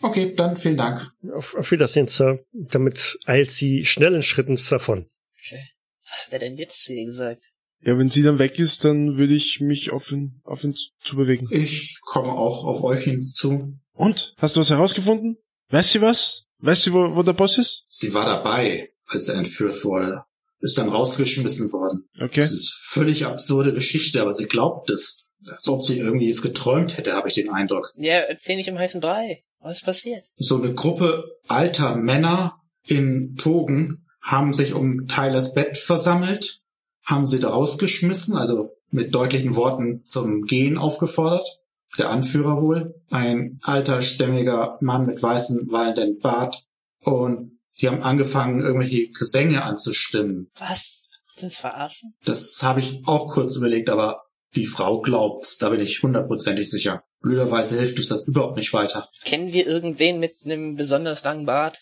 okay, dann vielen Dank. Auf, auf Wiedersehen, Sir. Damit eilt sie schnellen Schrittens davon. Okay. Was hat er denn jetzt zu ihr gesagt? Ja, wenn sie dann weg ist, dann würde ich mich auf ihn, auf ihn zu bewegen. Ich komme auch auf euch hinzu. Und? Hast du was herausgefunden? Weißt du was? Weißt du, wo, wo der Boss ist? Sie war dabei, als er entführt wurde. Ist dann rausgeschmissen worden. Okay. Das ist völlig absurde Geschichte, aber sie glaubt es. Als ob sie irgendwie es geträumt hätte, habe ich den Eindruck. Ja, erzähl nicht im heißen Brei. Was ist passiert? So eine Gruppe alter Männer in Togen haben sich um Tylers Bett versammelt, haben sie da rausgeschmissen, also mit deutlichen Worten zum Gehen aufgefordert, der Anführer wohl, ein alter, stämmiger Mann mit weißem, wallenden Bart. Und die haben angefangen, irgendwelche Gesänge anzustimmen. Was? Sind's verarschen? Das habe ich auch kurz überlegt, aber die Frau glaubt, da bin ich hundertprozentig sicher. Blöderweise hilft uns das überhaupt nicht weiter. Kennen wir irgendwen mit einem besonders langen Bart?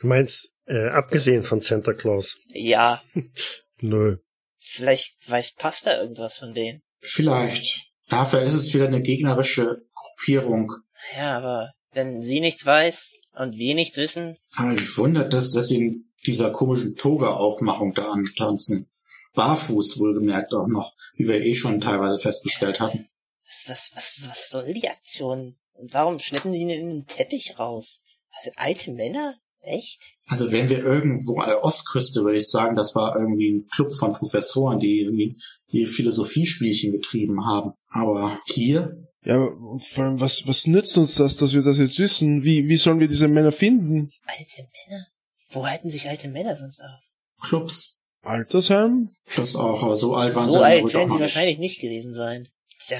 Du meinst, äh, abgesehen von Santa Claus? Ja, Nö. vielleicht weiß Pasta irgendwas von denen. Vielleicht. Dafür ist es wieder eine gegnerische Gruppierung. Ja, aber wenn sie nichts weiß und wir nichts wissen, Aber mich wundert das, dass sie in dieser komischen Toga-Aufmachung da antanzen. Barfuß wohlgemerkt auch noch, wie wir eh schon teilweise festgestellt hatten. was, was, was, was soll die Aktion? Und warum schleppen die ihn in den Teppich raus? Also alte Männer? Echt? Also wenn wir irgendwo an der Ostküste, würde ich sagen, das war irgendwie ein Club von Professoren, die irgendwie hier Philosophiespielchen getrieben haben. Aber hier, Ja, und vor allem, was, was nützt uns das, dass wir das jetzt wissen? Wie, wie sollen wir diese Männer finden? Alte Männer? Wo halten sich alte Männer sonst auf? Clubs, Altersheim? das auch, aber so alt waren So sie alt wohl werden sie wahrscheinlich nicht gewesen sein. Ja,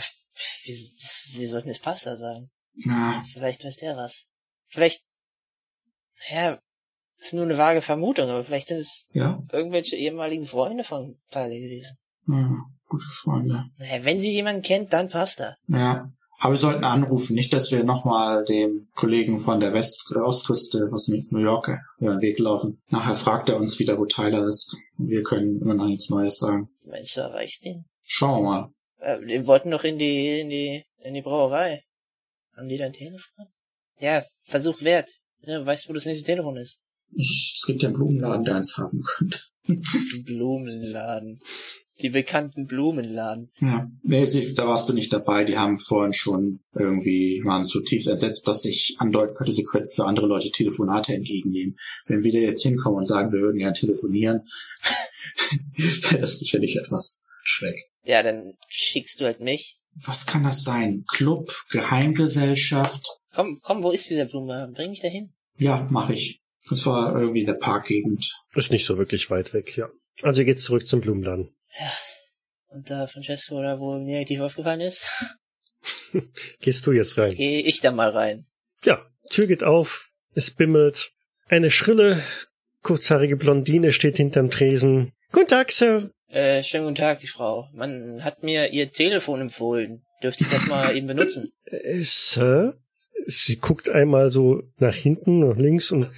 wir, das- wir sollten es Pasta sagen. Ja, Vielleicht weiß der was. Vielleicht, ja, ist nur eine vage Vermutung, aber vielleicht sind es ja, irgendwelche ehemaligen Freunde von Tyler gewesen. ja, gute Freunde. Naja, wenn sie jemanden kennt, dann Pasta. Ja, aber wir sollten anrufen, nicht, dass wir nochmal dem Kollegen von der West äh, Ostküste aus New York äh, über den Weg laufen. Nachher fragt er uns wieder, wo Tyler ist. Wir können immer noch nichts Neues sagen. Meinst du, erreichst ihn? Schauen wir mal. Äh, die wollten doch in die, in die, in die Brauerei. Haben die dein Telefon? Ja, Versuch wert. Ja, weißt du, wo das nächste Telefon ist? Es gibt ja einen Blumenladen, der eins haben könnte. Blumenladen. Die bekannten Blumenladen. Ja. Nee, sie, da warst du nicht dabei. Die haben vorhin schon irgendwie, waren zutiefst entsetzt, dass ich andeuten könnte, sie könnten für andere Leute Telefonate entgegennehmen. Wenn wir da jetzt hinkommen und sagen, wir würden gern telefonieren, wäre das sicherlich etwas schräg. Ja, dann schickst du halt mich. Was kann das sein? Club, Geheimgesellschaft? Komm, komm, wo ist dieser Blumenladen? Bring mich dahin. Ja, mache ich. Das war irgendwie in der Parkgegend. Ist nicht so wirklich weit weg, ja. Also ihr geht zurück zum Blumenladen. Und da Francesco da wohl negativ aufgefallen ist, Gehst du jetzt rein? gehe ich da mal rein. Ja, Tür geht auf, es bimmelt. Eine schrille, kurzhaarige Blondine steht hinterm Tresen. Guten Tag, Sir. Äh, schönen guten Tag, die Frau. Man hat mir ihr Telefon empfohlen. Dürfte ich das mal eben benutzen? Äh, Sir? Sie guckt einmal so nach hinten, nach links und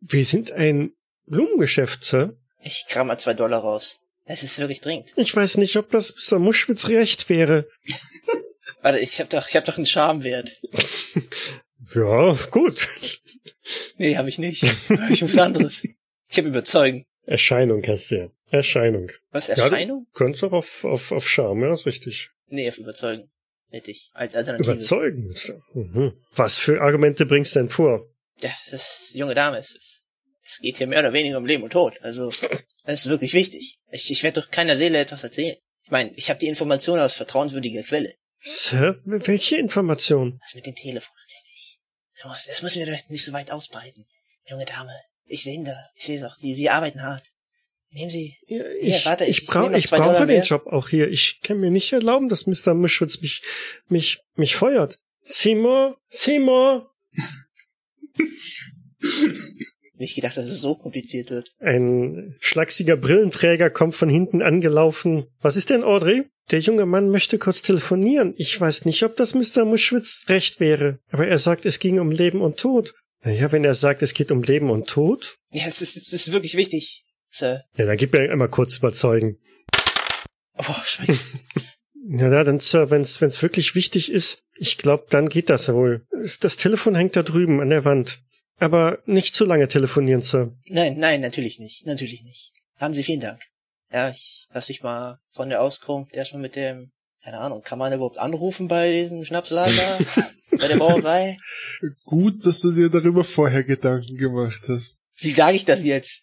wir sind ein Blumengeschäft, Sir. Ich kram mal zwei Dollar raus. Es ist wirklich dringend. Ich weiß nicht, ob das Mr. Muschwitz recht wäre. Warte, ich hab doch, ich hab doch einen Charmwert. Ja, gut. Nee, hab ich nicht. Ich muss anderes. Ich hab überzeugen. Erscheinung heißt der. Erscheinung. Was, Ja, Erscheinung? du könntest auch auf, auf, auf Charme, ja, ist richtig. Nee, auf überzeugen. Hätte ich. Als Alternative. Überzeugen. Mhm. Was für Argumente bringst du denn vor? Ja, das ist junge Dame. Ist, es geht hier mehr oder weniger um Leben und Tod. Also, das ist wirklich wichtig. Ich, ich werde doch keiner Seele etwas erzählen. Ich meine, ich habe die Information aus vertrauenswürdiger Quelle. Sir, welche Information? Was mit dem Telefon natürlich. Das, das müssen wir doch nicht so weit ausbreiten. Junge Dame, ich sehe ihn da. Ich sehe doch, Sie, Sie arbeiten hart. Nehmen Sie. Ja, ich, warte, ich ich, brauch, ich brauche Dollar den mehr. Job auch hier. Ich kann mir nicht erlauben, dass Mr. Muschwitz mich, mich, mich feuert. Seymour, Seymour. Nicht gedacht, dass es so kompliziert wird. Ein schlachsiger Brillenträger kommt von hinten angelaufen. Was ist denn, Audrey? Der junge Mann möchte kurz telefonieren. Ich weiß nicht, ob das Mr. Muschwitz recht wäre. Aber er sagt, es ging um Leben und Tod. Naja, wenn er sagt, es geht um Leben und Tod, Ja, es ist, es ist wirklich wichtig, Sir. ja, dann gib mir einmal kurz überzeugen. Oh. Ja, na, dann, Sir, wenn's, wenn's wirklich wichtig ist, ich glaube, dann geht das wohl. Das Telefon hängt da drüben an der Wand. Aber nicht zu lange telefonieren, Sir. nein, nein, natürlich nicht. Natürlich nicht. Haben Sie vielen Dank. Ja, ich lass dich mal von der Auskunft erstmal mit dem, keine Ahnung, kann man überhaupt anrufen bei diesem Schnapsladen da? bei der Brauerei? Gut, dass du dir darüber vorher Gedanken gemacht hast. Wie sage ich das jetzt?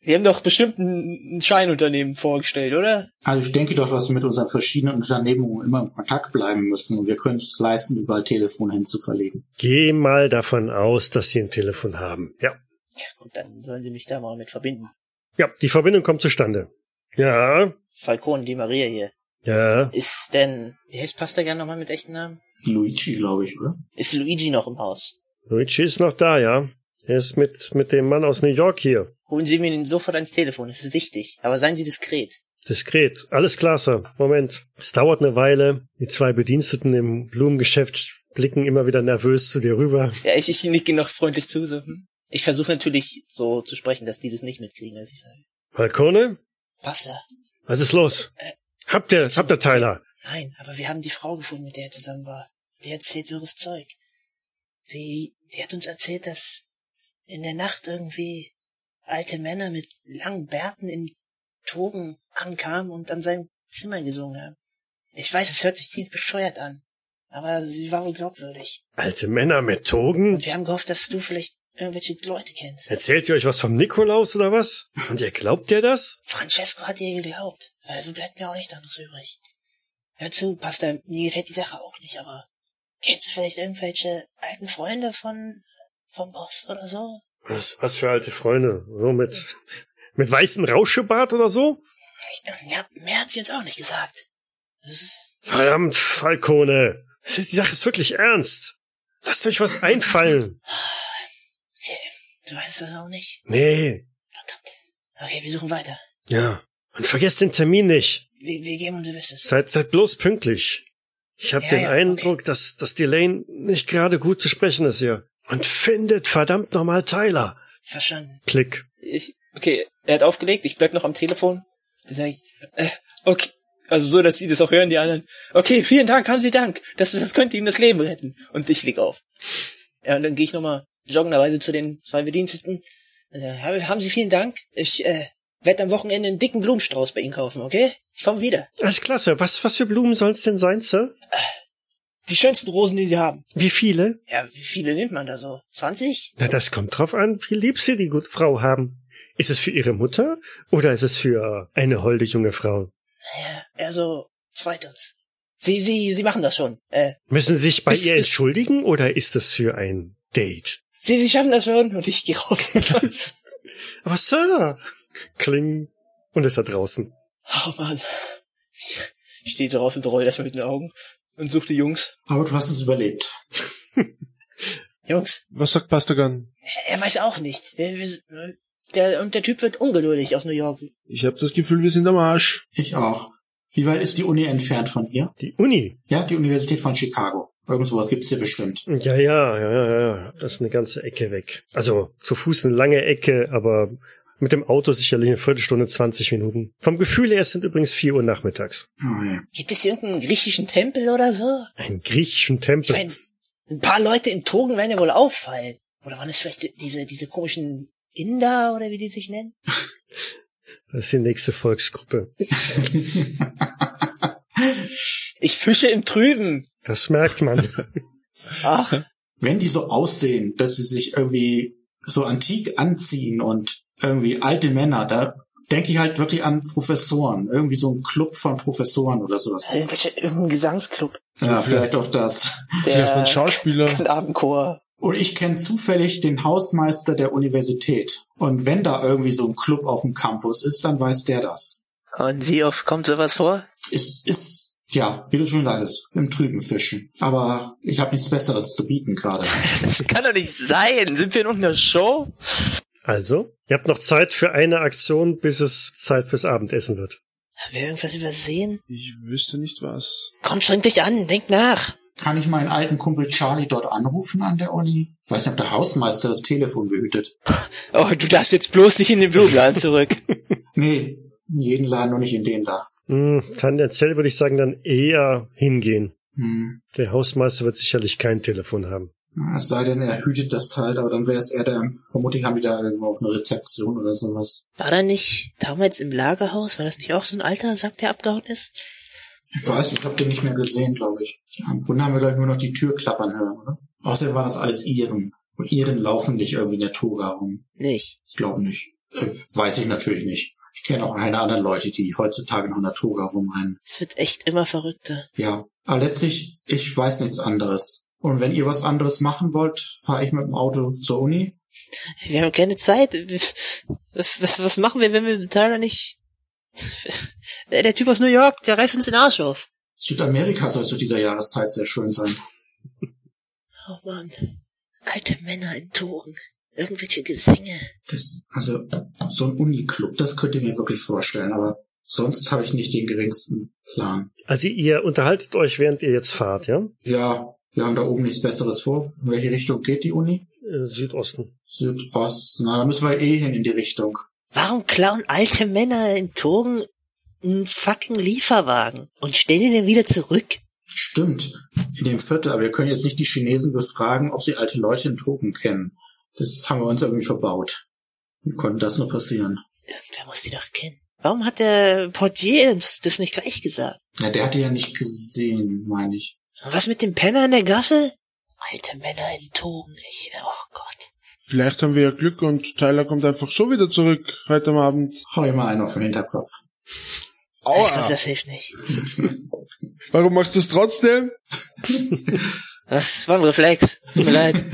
Sie haben doch bestimmt ein ein Scheinunternehmen vorgestellt, oder? Also ich denke doch, dass wir mit unseren verschiedenen Unternehmungen immer im Kontakt bleiben müssen und wir können es uns leisten, überall Telefon hinzuverlegen. Geh mal davon aus, dass Sie ein Telefon haben. Ja. Ja, gut, dann sollen Sie mich da mal mit verbinden. Ja, die Verbindung kommt zustande. Ja, Falcone, die Maria hier. Ja, Ist denn, wie heißt Pastagan nochmal mit echten Namen? Luigi, glaube ich, oder? Ist Luigi noch im Haus? Luigi ist noch da, ja. Er ist mit, mit dem Mann aus New York hier. Holen Sie mir ihn sofort ans Telefon, das ist wichtig. Aber seien Sie diskret. Diskret. Alles klar, Sir. Moment. Es dauert eine Weile. Die zwei Bediensteten im Blumengeschäft blicken immer wieder nervös zu dir rüber. Ja, ich, ich nicke noch freundlich zu. So. Ich versuche natürlich so zu sprechen, dass die das nicht mitkriegen, was ich sage. Falcone? Pasta. Was ist los? Habt ihr, habt ihr Tyler? Nein, aber wir haben die Frau gefunden, mit der er zusammen war. Die erzählt wirres Zeug. Die, die hat uns erzählt, dass in der Nacht irgendwie alte Männer mit langen Bärten in Togen ankamen und an seinem Zimmer gesungen haben. Ich weiß, es hört sich ziemlich bescheuert an. Aber sie war wohl glaubwürdig. Alte Männer mit Togen? Und wir haben gehofft, dass du vielleicht irgendwelche Leute kennst. Erzählt ihr euch was vom Nikolaus oder was? Und ihr glaubt ihr das? Francesco hat ihr geglaubt. Also bleibt mir auch nichts anderes übrig. Hör zu, Pastor, mir gefällt die Sache auch nicht, aber kennst du vielleicht irgendwelche alten Freunde von vom Boss oder so? Was, was für alte Freunde? So mit, mit weißem Rauschebart oder so? Ich, ja, mehr hat sie uns auch nicht gesagt. Das ist, Verdammt, Falcone. Die Sache ist wirklich ernst. Lasst euch was einfallen. okay, du weißt das auch nicht? Nee, Verdammt. Okay, wir suchen weiter. ja. Und vergesst den Termin nicht. Wir, wir geben unser Bestes. Seid, seid bloß pünktlich. Ich habe Ja, den ja, Eindruck, dass, dass die Lane nicht gerade gut zu sprechen ist hier. Und findet verdammt nochmal Tyler. Verstanden. Klick. Ich, okay, er hat aufgelegt, ich bleib noch am Telefon. Dann sage ich, äh, okay, also so, dass sie das auch hören, die anderen. Okay, vielen Dank, haben Sie Dank. Das, das könnte ihm das Leben retten. Und ich leg auf. Ja, und dann gehe ich nochmal joggenderweise zu den zwei Bediensteten. Äh, haben haben Sie vielen Dank. Ich äh, werde am Wochenende einen dicken Blumenstrauß bei Ihnen kaufen, okay? Ich komme wieder. Alles klasse. Was, was für Blumen soll's denn sein, Sir? Die schönsten Rosen, die Sie haben. Wie viele? Ja, wie viele nimmt man da so? 20? Na, das kommt drauf an, wie lieb Sie die gute Frau haben. Ist es für Ihre Mutter oder ist es für eine holde junge Frau? Ja, eher so zweiteres. Sie, Sie, Sie machen das schon. Äh, Müssen Sie sich bei Ist- ihr entschuldigen oder ist es für ein Date? Sie, Sie schaffen das schon und ich gehe raus. Aber Sir, kling und ist da draußen. Oh Mann. Ich, stehe draußen und roll erstmal mit den Augen und suche die Jungs. Aber du hast es überlebt. Jungs, Was sagt Pastagan? er weiß auch nicht. Wir, wir, der, und der Typ wird ungeduldig aus New York. Ich habe das Gefühl, wir sind am Arsch. Ich auch. Wie weit ist die Uni entfernt von hier? Die Uni. Ja, die Universität von Chicago. Irgendwo gibt's hier bestimmt. Ja, ja, ja, ja, ja. Das ist eine ganze Ecke weg. Also zu Fuß eine lange Ecke, aber mit dem Auto sicherlich eine Viertelstunde, 20 Minuten. Vom Gefühl her es sind übrigens 4 Uhr nachmittags. Ja. Gibt es hier irgendeinen griechischen Tempel oder so? Ein griechischen Ich Tempel. meine, ein paar Leute in Togen werden ja wohl auffallen. Oder waren es vielleicht diese, diese komischen Inder oder wie die sich nennen? Das ist die nächste Volksgruppe. Ich fische im Trüben. Das merkt man. Ach, Wenn die so aussehen, dass sie sich irgendwie so antik anziehen und irgendwie alte Männer, da denke ich halt wirklich an Professoren. Irgendwie so ein Club von Professoren oder sowas. irgendwelche, irgendein Gesangsclub. Ja, vielleicht auch das. Ein Der Schauspieler. Knabenchor. Und ich kenne zufällig den Hausmeister der Universität. Und wenn da irgendwie so ein Club auf dem Campus ist, dann weiß der das. Und wie oft kommt sowas vor? Es ist, ja, wie du schon sagst, im Trüben fischen. Aber ich habe nichts Besseres zu bieten gerade. Das kann doch nicht sein. Sind wir in irgendeiner Show? Also, ihr habt noch Zeit für eine Aktion, bis es Zeit fürs Abendessen wird. Haben wir irgendwas übersehen? Ich wüsste nicht was. Komm, streng dich an, denk nach. Kann ich meinen alten Kumpel Charlie dort anrufen an der Uni? Ich weiß nicht, ob der Hausmeister das Telefon behütet. Oh, du darfst jetzt bloß nicht in den Blumenladen zurück. Nee, in jeden Laden, nur nicht in den da. Hm, tendenziell würde ich sagen, dann eher hingehen. Hm. Der Hausmeister wird sicherlich kein Telefon haben. Es sei denn, er hütet das halt, aber dann wäre es eher der, vermutlich haben die da irgendwo auch eine Rezeption oder sowas. War da nicht damals im Lagerhaus, war das nicht auch so ein alter Sack, der abgehauen ist? Ich weiß, ich habe den nicht mehr gesehen, glaube ich. Am Grunde haben wir gleich nur noch die Tür klappern hören, oder? Außerdem waren das alles Iren. Und Iren laufen nicht irgendwie in der Toga rum. Nicht. Ich glaube nicht. Äh, weiß ich natürlich nicht. Ich kenne auch keine anderen Leute, die heutzutage noch in der Toga rumrennen. Es wird echt immer verrückter. Ja, aber letztlich, ich weiß nichts anderes. Und wenn ihr was anderes machen wollt, fahre ich mit dem Auto zur Uni. Wir haben keine Zeit. Was, was, was machen wir, wenn wir mit Tyler nicht Der, Typ aus New York, der reißt uns den Arsch auf. Südamerika soll zu dieser Jahreszeit sehr schön sein. Oh Mann. Alte Männer in Toren. Irgendwelche Gesänge. Das, also, so ein Uniclub, das könnt ihr mir wirklich vorstellen, aber sonst habe ich nicht den geringsten Plan. Also ihr unterhaltet euch, während ihr jetzt fahrt, ja? Ja, wir haben da oben nichts Besseres vor. In welche Richtung geht die Uni? Äh, Südosten. Südost. Na, da müssen wir eh hin in die Richtung. Warum klauen alte Männer in Toren einen fucking Lieferwagen und stellen den wieder zurück? Stimmt, in dem Viertel, aber wir können jetzt nicht die Chinesen befragen, ob sie alte Leute in Token kennen. Das haben wir uns irgendwie verbaut. Wie konnte das nur passieren? Irgendwer muss die doch kennen. Warum hat der Portier uns das nicht gleich gesagt? Na, der hatte ja nicht gesehen, meine ich. Was mit dem Penner in der Gasse? Alte Männer in Toren, ich, oh Gott. Vielleicht haben wir ja Glück und Tyler kommt einfach so wieder zurück heute am Abend. Hau ihm mal einen auf den Hinterkopf. Ich glaube, das hilft nicht. Warum machst du es trotzdem? Das war ein Reflex. Tut mir leid.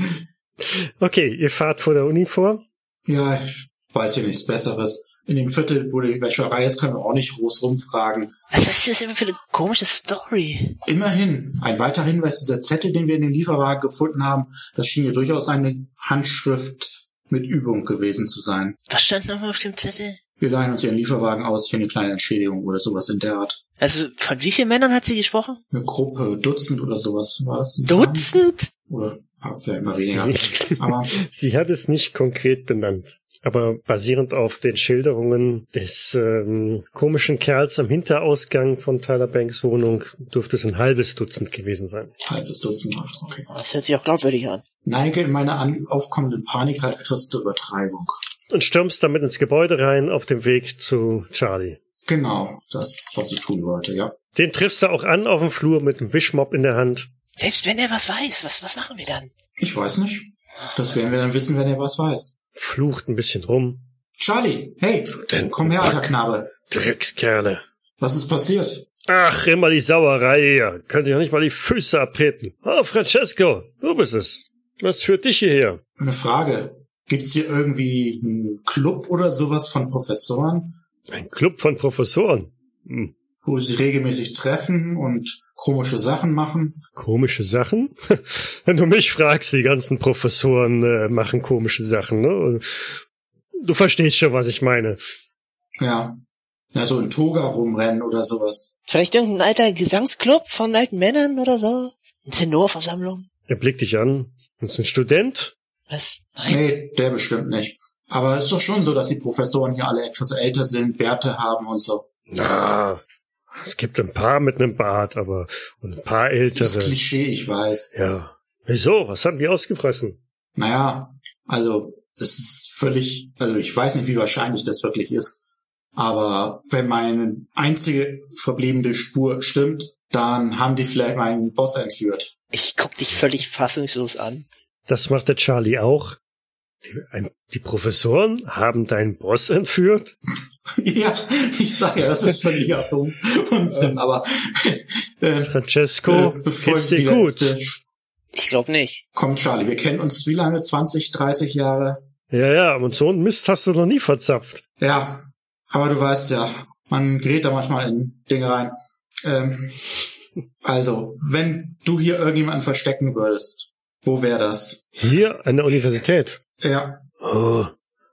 Okay, ihr fahrt vor der Uni vor. Ja, ich weiß hier nichts Besseres. In dem Viertel, wo die Wäscherei ist, können wir auch nicht groß rumfragen. Was ist das immer für eine komische Story? Immerhin, ein weiterer Hinweis, dieser Zettel, den wir in den Lieferwagen gefunden haben, das schien ja durchaus eine Handschrift mit Übung gewesen zu sein. Was stand nochmal auf dem Zettel? Wir leihen uns ihren Lieferwagen aus für eine kleine Entschädigung oder sowas in der Art. Also, von wie vielen Männern hat sie gesprochen? Eine Gruppe, Dutzend oder sowas war es. Dutzend? Oder vielleicht immer weniger. Sie, Aber sie hat es nicht konkret benannt. Aber basierend auf den Schilderungen des ähm, komischen Kerls am Hinterausgang von Tyler Banks Wohnung dürfte es ein halbes Dutzend gewesen sein. halbes Dutzend, okay. Das hört sich auch glaubwürdig an. Neige in meiner an aufkommenden Panik halt etwas zur Übertreibung. Und stürmst damit ins Gebäude rein auf dem Weg zu Charlie. Genau, das, was ich tun wollte, ja. Den triffst du auch an auf dem Flur mit einem Wischmopp in der Hand. Selbst wenn er was weiß, was, was machen wir dann? Ich weiß nicht. Das werden wir dann wissen, wenn er was weiß. Flucht ein bisschen rum. Charlie, hey, denn? komm her, alter. Knabe. Dreckskerle. Was ist passiert? Ach, immer die Sauerei hier. Könnt ihr nicht mal die Füße abtreten. Oh, Francesco, du bist es. Was führt dich hierher? Eine Frage. Gibt's hier irgendwie einen Club oder sowas von Professoren, Ein Club von Professoren. Hm. wo sie regelmäßig treffen und komische Sachen machen? Komische Sachen? Wenn du mich fragst, die ganzen Professoren äh, machen komische Sachen, ne? Du verstehst schon, was ich meine. Ja. Ja, so in Toga rumrennen oder sowas. Vielleicht irgendein alter Gesangsclub von alten Männern oder so? Eine Tenorversammlung? Er blickt dich an. Du bist ein Student? Was? Nein? Nee, der bestimmt nicht. Aber es ist doch schon so, dass die Professoren hier alle etwas älter sind, Bärte haben und so. Na, es gibt ein paar mit einem Bart, aber und ein paar Das ältere. Klischee, ich weiß. Ja. Wieso? Was haben die ausgefressen? Naja, also es ist völlig, also ich weiß nicht, wie wahrscheinlich das wirklich ist. Aber wenn meine einzige verbliebene Spur stimmt, dann haben die vielleicht meinen Boss entführt. Ich guck dich völlig fassungslos an. Das macht der Charlie auch. Die, ein, die Professoren haben deinen Boss entführt? ja, ich sage ja, das ist völliger Unsinn, aber äh, Francesco, äh, bevor geht's dir gut? letzte Ich glaub nicht. Komm, Charlie, wir kennen uns wie lange? 20, 30 Jahre? Ja, ja, und so einen Mist hast du noch nie verzapft. Ja, aber du weißt ja, man gerät da manchmal in Dinge rein. Ähm, also, wenn du hier irgendjemanden verstecken würdest, wo wäre das? Hier an der Universität. Ja, Oh,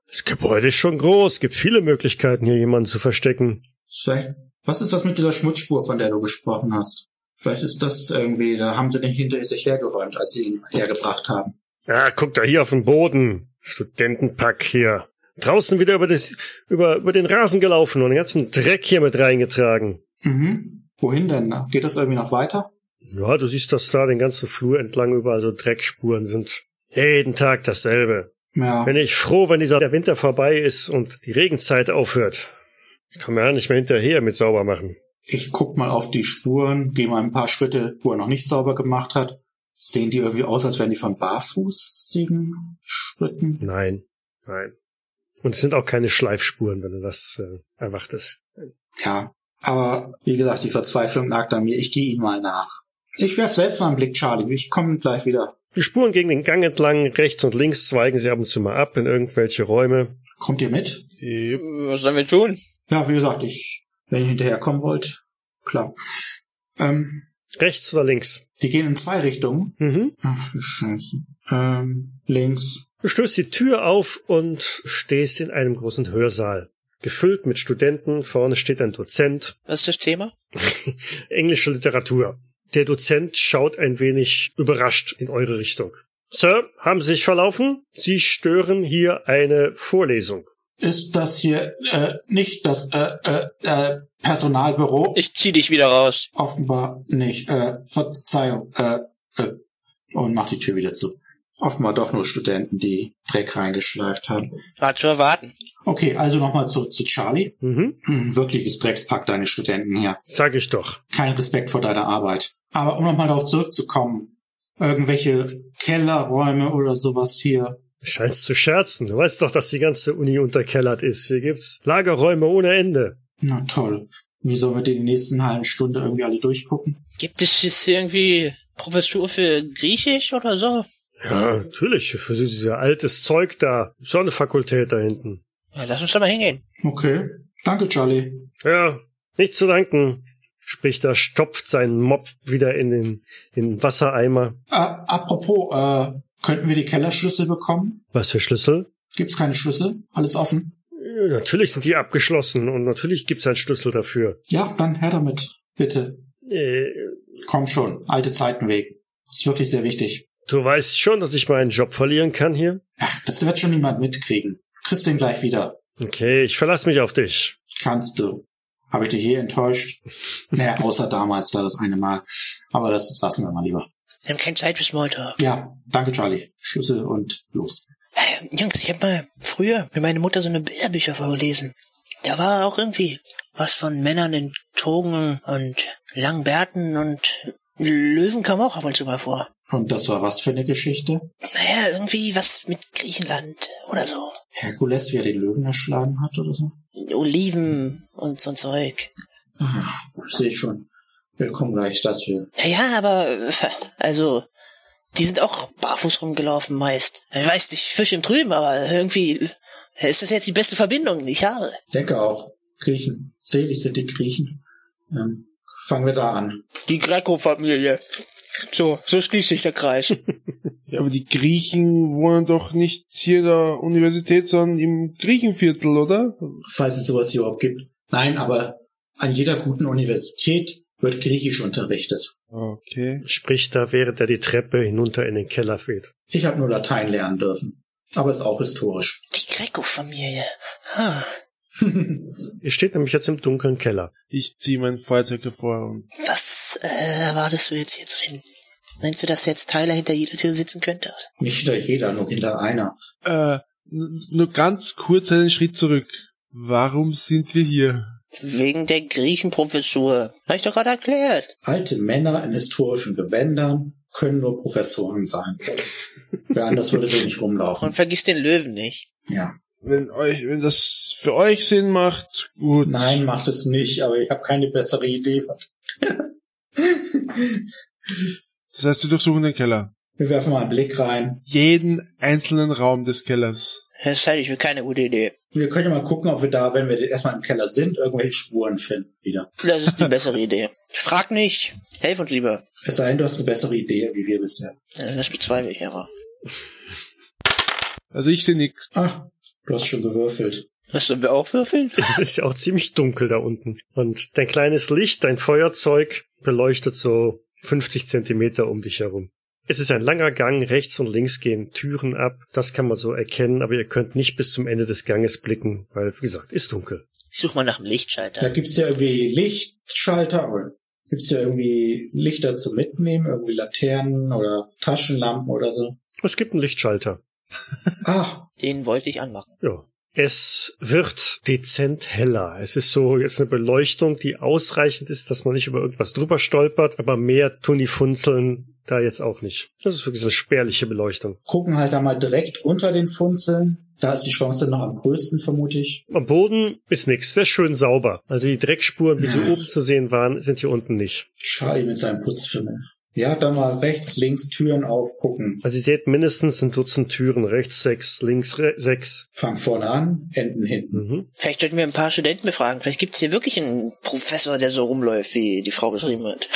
das Gebäude ist schon groß. Gibt viele Möglichkeiten, hier jemanden zu verstecken. vielleicht, was ist das mit dieser Schmutzspur, von der du gesprochen hast? Vielleicht ist das irgendwie, da haben sie den hinter sich hergeräumt, als sie ihn hergebracht haben. Ah, guck da hier auf den Boden. Studentenpack hier. Draußen wieder über, das, über, über den Rasen gelaufen und den ganzen Dreck hier mit reingetragen. Mhm. Wohin denn? Geht das irgendwie noch weiter? Ja, du siehst, dass da den ganzen Flur entlang überall so Dreckspuren sind. Jeden Tag dasselbe. Ja. Bin ich froh, wenn dieser der Winter vorbei ist und die Regenzeit aufhört. Ich kann mir ja nicht mehr hinterher mit sauber machen. Ich guck mal auf die Spuren, gehe mal ein paar Schritte, wo er noch nicht sauber gemacht hat. Sehen die irgendwie aus, als wären die von barfußigen Schritten? Nein, nein. Und es sind auch keine Schleifspuren, wenn du das äh, erwartest. Ja, aber wie gesagt, die Verzweiflung lag an mir. Ich gehe ihm mal nach. Ich werf selbst mal einen Blick, Charlie. Ich komme gleich wieder. Die Spuren gegen den Gang entlang, rechts und links zweigen sie ab und zu mal ab in irgendwelche Räume. Kommt ihr mit? Was sollen wir tun? Ja, wie gesagt, ich Wenn ihr hinterherkommen wollt, klar. Ähm, Rechts oder links? die gehen in zwei Richtungen. Mhm. Ach, scheiße. Ähm, links. Du stößt die Tür auf und stehst in einem großen Hörsaal. Gefüllt mit Studenten, vorne steht ein Dozent, Was ist das Thema? englische Literatur. Der Dozent schaut ein wenig überrascht in eure Richtung. Sir, haben Sie sich verlaufen? Sie stören hier eine Vorlesung. Ist das hier äh, nicht das äh, äh, äh, Personalbüro? Ich zieh dich wieder raus. Offenbar nicht. Äh, Verzeihung. Äh, äh, und mach die Tür wieder zu. Offenbar doch nur Studenten, die Dreck reingeschleift haben. War zu erwarten. Okay, also nochmal zurück zu Charlie. Mhm. Hm, wirkliches Dreckspack, deine Studenten hier. Sag ich doch. Kein Respekt vor deiner Arbeit. Aber um nochmal darauf zurückzukommen, irgendwelche Kellerräume oder sowas hier. Du scheinst zu scherzen. Du weißt doch, dass die ganze Uni unterkellert ist. Hier gibt's Lagerräume ohne Ende. Na toll. Wie sollen wir die nächsten halben Stunde irgendwie alle durchgucken? Gibt es jetzt irgendwie Professur für Griechisch oder so? Ja, natürlich. Für dieses altes Zeug da. So eine Fakultät da hinten. Ja, lass uns da mal hingehen. Okay. Danke, Charlie. Ja, nicht zu danken. Spricht er, stopft seinen Mob wieder in den, in den Wassereimer. Äh, apropos, äh, könnten wir die Kellerschlüssel bekommen? Was für Schlüssel? Gibt's keine Schlüssel? Alles offen? Natürlich sind die abgeschlossen und natürlich gibt's einen Schlüssel dafür. Ja, dann her damit. Bitte. Äh, Komm schon. Alte Zeiten wegen. Ist wirklich sehr wichtig. Du weißt schon, dass ich meinen Job verlieren kann hier? Ach, das wird schon niemand mitkriegen. Kriegst den gleich wieder. Okay, ich verlasse mich auf dich. Kannst du. Habe ich dich hier enttäuscht? Naja, außer damals, da das eine Mal. Aber das lassen wir mal lieber. Wir haben keine Zeit für Smalltalk. Ja, danke, Charlie. Schlüssel und los. Hey, Jungs, ich habe mal früher mir meine Mutter so eine Bilderbücher vorgelesen. Da war auch irgendwie was von Männern in Togen und langen Bärten und Löwen kam auch ab und zu mal vor. Und das war was für eine Geschichte? Naja, irgendwie was mit Griechenland oder so. Herkules, wie er den Löwen erschlagen hat oder so? Oliven und so ein Zeug. Ah, Sehe ich schon. Wir kommen gleich, dass wir. Ja, aber also die sind auch barfuß rumgelaufen meist. Ich weiß nicht, Fisch im Trüben, aber irgendwie ist das jetzt die beste Verbindung, die ich habe. Denke auch. Griechen. Selig sind die Griechen. Ähm, fangen wir da an. Die Greco-Familie. So, so schließt sich der Kreis. Ja, aber die Griechen wohnen doch nicht hier in der Universität, sondern im Griechenviertel, oder? Falls es sowas hier überhaupt gibt. Nein, aber an jeder guten Universität wird Griechisch unterrichtet. Okay. Spricht da, während er die Treppe hinunter in den Keller fährt. Ich habe nur Latein lernen dürfen. Aber ist auch historisch. Die Greco-Familie. Ah, Ihr steht nämlich jetzt im dunklen Keller. Ich ziehe mein Feuerzeug hervor und was äh, erwartest du jetzt hier drin? Meinst du, dass jetzt Tyler hinter jeder Tür sitzen könnte? Nicht hinter jeder, nur hinter einer. äh, nur ganz kurz einen Schritt zurück. Warum sind wir hier? Wegen der Griechenprofessur. Hab ich doch gerade erklärt. Alte Männer in historischen Gewändern können nur Professoren sein. Wer anders würde so nicht rumlaufen. Und vergiss den Löwen nicht. Ja. Wenn euch, wenn das für euch Sinn macht, gut. Nein, macht es nicht, aber ich habe keine bessere Idee. Das heißt, wir durchsuchen den Keller. Wir werfen mal einen Blick rein. Jeden einzelnen Raum des Kellers. Das halte ich für keine gute Idee. Wir können ja mal gucken, ob wir da, wenn wir erstmal im Keller sind, irgendwelche Spuren finden wieder. Das ist die bessere Idee. Frag nicht. Helf uns lieber. Es sei denn, du hast eine bessere Idee, wie wir bisher. Das bezweifle ich aber. Also ich sehe nix. Ah, du hast schon gewürfelt. Was sollen wir auch würfeln? Es ist ja auch ziemlich dunkel da unten. Und dein kleines Licht, dein Feuerzeug beleuchtet so 50 Zentimeter um dich herum. Es ist ein langer Gang, rechts und links gehen Türen ab. Das kann man so erkennen, aber ihr könnt nicht bis zum Ende des Ganges blicken, weil, wie gesagt, ist dunkel. Ich suche mal nach dem Da Lichtschalter. gibt's ja irgendwie Lichtschalter oder gibt's ja irgendwie Lichter zum Mitnehmen, irgendwie Laternen oder Taschenlampen oder so. Es gibt einen Lichtschalter. Ah, Den wollte ich anmachen. Ja. Es wird dezent heller. Es ist so jetzt eine Beleuchtung, die ausreichend ist, dass man nicht über irgendwas drüber stolpert, aber mehr tun die Funzeln da jetzt auch nicht. Das ist wirklich eine spärliche Beleuchtung. gucken halt da mal direkt unter den Funzeln. Da ist die Chance noch am größten, vermute ich. Am Boden ist nichts, der ist schön sauber. Also die Dreckspuren, wie sie Ja. oben zu sehen waren, sind hier unten nicht. Charlie mit seinem Putzfimmel. Ja, dann mal rechts, links Türen aufgucken. Also ihr seht mindestens ein Dutzend Türen, rechts sechs, links re sechs. Fang vorne an, enden hinten. Mhm. Vielleicht sollten wir ein paar Studenten befragen. Vielleicht gibt es hier wirklich einen Professor, der so rumläuft, wie die Frau beschrieben hat.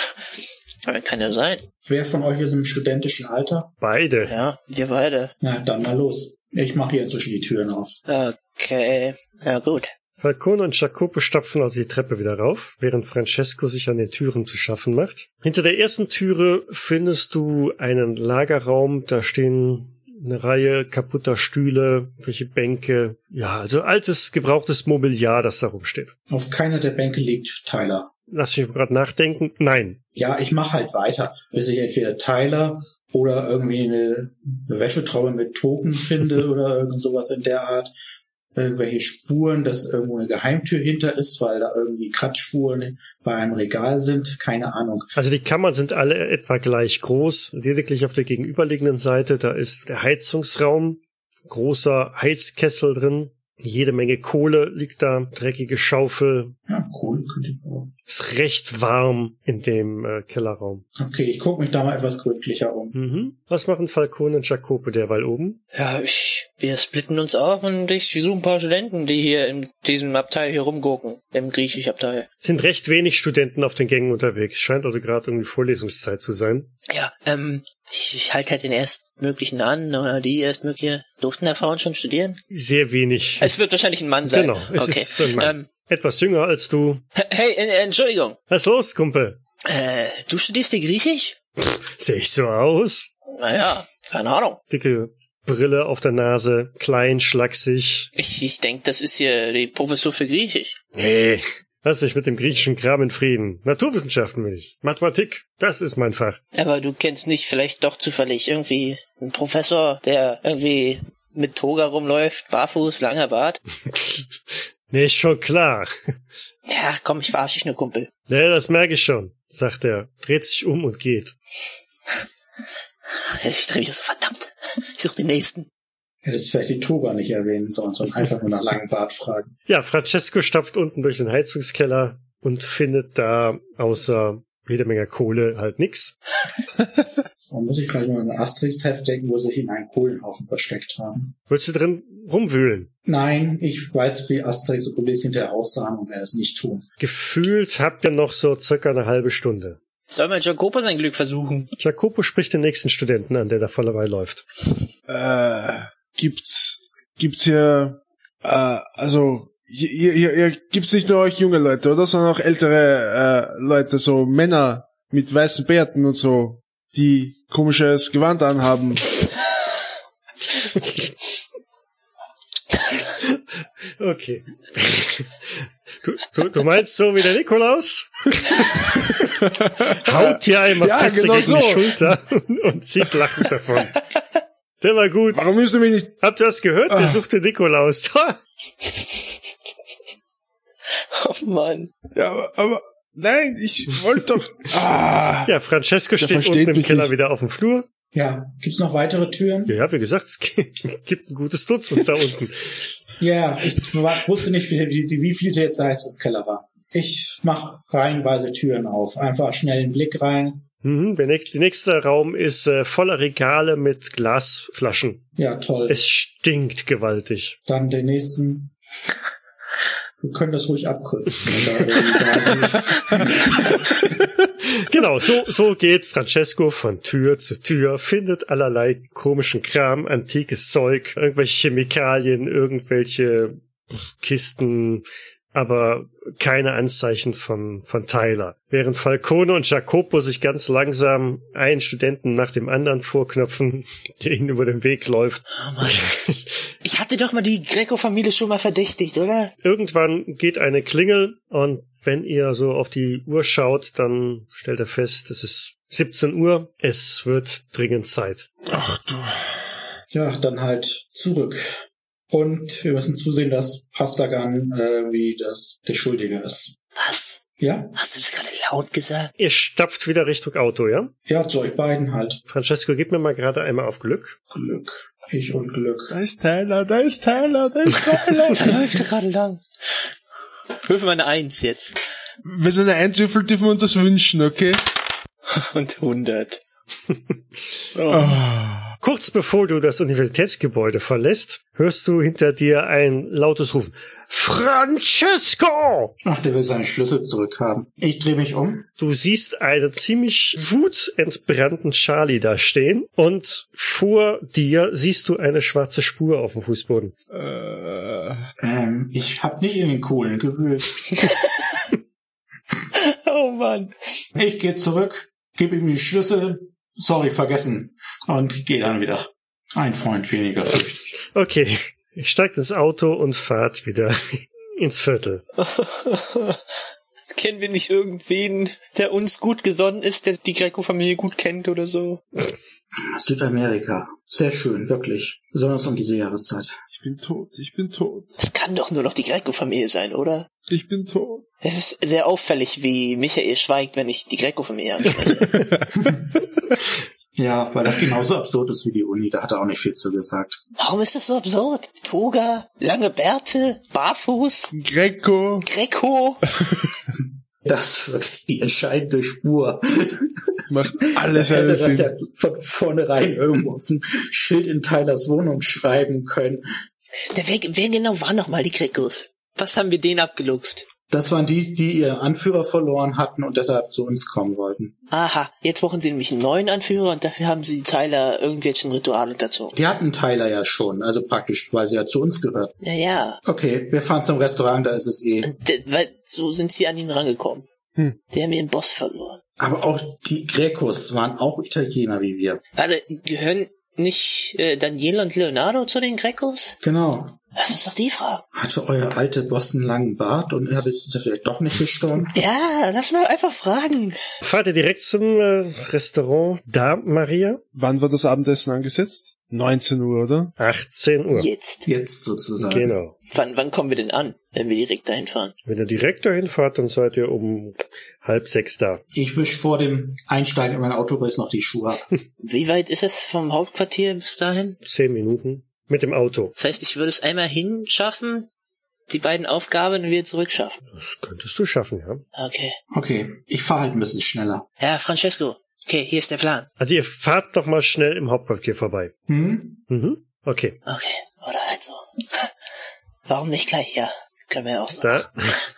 Aber kann ja sein. Wer von euch ist im studentischen Alter? Beide. Ja, wir beide. Na, dann mal los. Ich mache hier inzwischen die Türen auf. Okay. Ja, gut. Falcone und Jacopo stapfen also die Treppe wieder rauf, während Francesco sich an den Türen zu schaffen macht. Hinter der ersten Türe findest du einen Lagerraum, da stehen eine Reihe kaputter Stühle, welche Bänke, ja, also altes, gebrauchtes Mobiliar, das da rumsteht. Auf keiner der Bänke liegt Tyler. Lass mich gerade nachdenken. Nein. Ja, ich mache halt weiter, bis ich entweder Tyler oder irgendwie eine, eine Wäschetraube mit Token finde oder irgend sowas in der Art. Irgendwelche Spuren, dass irgendwo eine Geheimtür hinter ist, weil da irgendwie Kratzspuren bei einem Regal sind. Keine Ahnung. Also die Kammern sind alle etwa gleich groß. Lediglich auf der gegenüberliegenden Seite, da ist der Heizungsraum, großer Heizkessel drin, jede Menge Kohle liegt da, dreckige Schaufel. Ja, cool. Könnte ich auch. Ist recht warm in dem äh, Kellerraum. Okay, ich gucke mich da mal etwas gründlicher um. Mhm. Was machen Falcone und Jacopo derweil oben? Ja, ich, wir splitten uns auf und ich suche ein paar Studenten, die hier in diesem Abteil hier rumgucken. Im Griechisch-Abteil. Sind recht wenig Studenten auf den Gängen unterwegs. Scheint also gerade irgendwie Vorlesungszeit zu sein. Ja, ähm, ich, ich halte halt den erstmöglichen an oder die erstmögliche. Durften da Frauen schon studieren? Sehr wenig. Es wird wahrscheinlich ein Mann sein. Genau, es okay. ist ein Mann. Ähm, Etwas jünger als du. hey, äh, Entschuldigung. Was ist los, Kumpel? Äh, du studierst hier Griechisch? Sehe ich so aus? Naja, keine Ahnung. Dicke Brille auf der Nase, klein, schlaksig. Ich, ich denke, das ist hier die Professur für Griechisch. Nee. Lass dich mit dem griechischen Kram in Frieden. Naturwissenschaften will ich. Mathematik, das ist mein Fach. Aber du kennst nicht vielleicht doch zufällig irgendwie einen Professor, der irgendwie mit Toga rumläuft, barfuß, langer Bart? nee, ist schon klar. Ja, komm, ich verarsche dich nur, Kumpel. Ja, das merke ich schon, sagt er, dreht sich um und geht. Ich drehe mich so verdammt. Ich suche den nächsten. Hättest vielleicht die Toga nicht erwähnen sollen, sondern einfach nur nach langem Bart fragen. Ja, Francesco stapft unten durch den Heizungskeller und findet da außer jede Menge Kohle halt nix. Da muss ich gerade nur an ein Asterix-Heft denken, wo sie sich in einen Kohlenhaufen versteckt haben. Willst du drin rumwühlen? Nein, ich weiß, wie Asterix und Obelix hinterher aussahen und werde es nicht tun. Gefühlt habt ihr noch so circa eine halbe Stunde. Soll mal Jacopo sein Glück versuchen? Jacopo spricht den nächsten Studenten an, der da voller läuft. Äh, gibt's, gibt's hier, äh, also, hier, hier, hier gibt's nicht nur euch junge Leute, oder, sondern auch ältere äh, Leute, so Männer mit weißen Bärten und so, die komisches Gewand anhaben. Okay. Du, du, du meinst so wie der Nikolaus? Haut dir einmal Ja, fest genau gegen die so. Schulter und zieht lachend davon. Der war gut. Warum müsst ihr mich nicht... Habt ihr das gehört? Der Ah. sucht den Nikolaus. Oh Mann. Ja, aber, aber nein, ich wollte doch... Ah, Ja, Francesco steht unten im Keller nicht. wieder auf dem Flur. Ja, gibt's noch weitere Türen? Ja, ja, wie gesagt, es gibt ein gutes Dutzend da unten. Ja, ich wusste nicht, wie, wie, wie viel jetzt das Keller war. Ich mach reihenweise Türen auf. Einfach schnell einen Blick rein. Mhm, der nächste, der nächste Raum ist äh, voller Regale mit Glasflaschen. Ja, toll. Es stinkt gewaltig. Dann den nächsten. Wir können das ruhig abkürzen. Genau, so, so geht Francesco von Tür zu Tür, findet allerlei komischen Kram, antikes Zeug, irgendwelche Chemikalien, irgendwelche Kisten, aber keine Anzeichen von, von Tyler. Während Falcone und Jacopo sich ganz langsam einen Studenten nach dem anderen vorknöpfen, der ihnen über den Weg läuft. Oh Mann. Ich hatte doch mal die Greco-Familie schon mal verdächtigt, oder? Irgendwann geht eine Klingel und wenn ihr so auf die Uhr schaut, dann stellt ihr fest, es ist 17 Uhr, es wird dringend Zeit. ach du... Ja, dann halt zurück. Und wir müssen zusehen, dass Pastagan äh, wie das der Schuldige ist. Was? Ja? Hast du das gerade laut gesagt? Ihr stapft wieder Richtung Auto, ja? Ja, zu euch beiden halt. Francesco, gib mir mal gerade einmal auf Glück. Glück. Ich und Glück. Da ist Tyler, da ist Tyler, da ist Tyler. Da läuft er gerade lang. Würfel mal eine Eins jetzt. Wenn du eine Eins würfelt, dürfen wir uns das wünschen, okay? Und 100. Oh. Ah. Kurz bevor du das Universitätsgebäude verlässt, hörst du hinter dir ein lautes Rufen. Francesco! Ach, der will seine Schlüssel zurückhaben. Ich drehe mich um. Du siehst einen ziemlich wutentbrannten Charlie da stehen und vor dir siehst du eine schwarze Spur auf dem Fußboden. Äh, Ähm, ich hab nicht in den Kohlen gewühlt. oh Mann. Ich gehe zurück, gebe ihm die Schlüssel. Sorry, vergessen. Und gehe dann wieder. Ein Freund weniger. Okay, ich steigt ins Auto und fahrt wieder ins Viertel. Kennen wir nicht irgendwen, der uns gut gesonnen ist, der die Greco-Familie gut kennt oder so? Südamerika. Sehr schön, wirklich. Besonders um diese Jahreszeit. ich bin tot, ich bin tot, Das kann doch nur noch die Greco-Familie sein, oder? Ich bin tot. Es ist sehr auffällig, wie Michael schweigt, wenn ich die Greco-Familie anspreche. Ja, weil das genauso absurd ist wie die Uni. Da hat er auch nicht viel zu gesagt. Warum ist das so absurd? Toga, lange Bärte, barfuß, Greco, Greco. Das ist wirklich die entscheidende Spur. macht Er alles hätte einen das ja von vornherein irgendwo auf ein Schild in Tylers Wohnung schreiben können. Der, wer, wer genau waren noch mal die Grecos? Was haben wir denen abgeluchst? Das waren die, die ihren Anführer verloren hatten und deshalb zu uns kommen wollten. Aha, jetzt brauchen sie nämlich einen neuen Anführer und dafür haben sie Tyler irgendwelchen Ritual unterzogen. Die hatten Tyler ja schon, also praktisch, weil sie ja zu uns gehört. Ja, ja. Okay, wir fahren zum Restaurant, da ist es eh. Weil so sind sie an ihn rangekommen. Hm. Die haben ihren Boss verloren. Aber auch die Grecos waren auch Italiener wie wir. Warte, gehören nicht äh, Daniele und Leonardo zu den Grecos? Genau. Lass uns doch die fragen. Hatte euer alte Boss einen langen Bart und er ist ja vielleicht doch nicht gestorben? Ja, lass mal einfach fragen. Fahrt ihr direkt zum äh, Restaurant da, Maria? Wann war das Abendessen angesetzt? 19 Uhr, oder? 18 Uhr. Jetzt. Jetzt sozusagen. Genau. Wann, wann kommen wir denn an, wenn wir direkt dahin fahren? Wenn ihr direkt dahin fahrt, dann seid ihr um halb sechs da. Ich wisch vor dem Einsteigen in mein Auto bis noch die Schuhe ab. Wie weit ist es vom Hauptquartier bis dahin? Zehn Minuten. Mit dem Auto. Das heißt, ich würde es einmal hinschaffen, die beiden Aufgaben und wieder zurückschaffen. Das könntest du schaffen, ja. Okay. Okay, ich fahre halt ein bisschen schneller. Ja, Francesco. Okay, hier ist der Plan. Also ihr fahrt noch mal schnell im Hauptquartier vorbei. Hm? Mhm. Okay. Okay, oder halt so. Warum nicht gleich? Ja, können wir ja auch so. Da,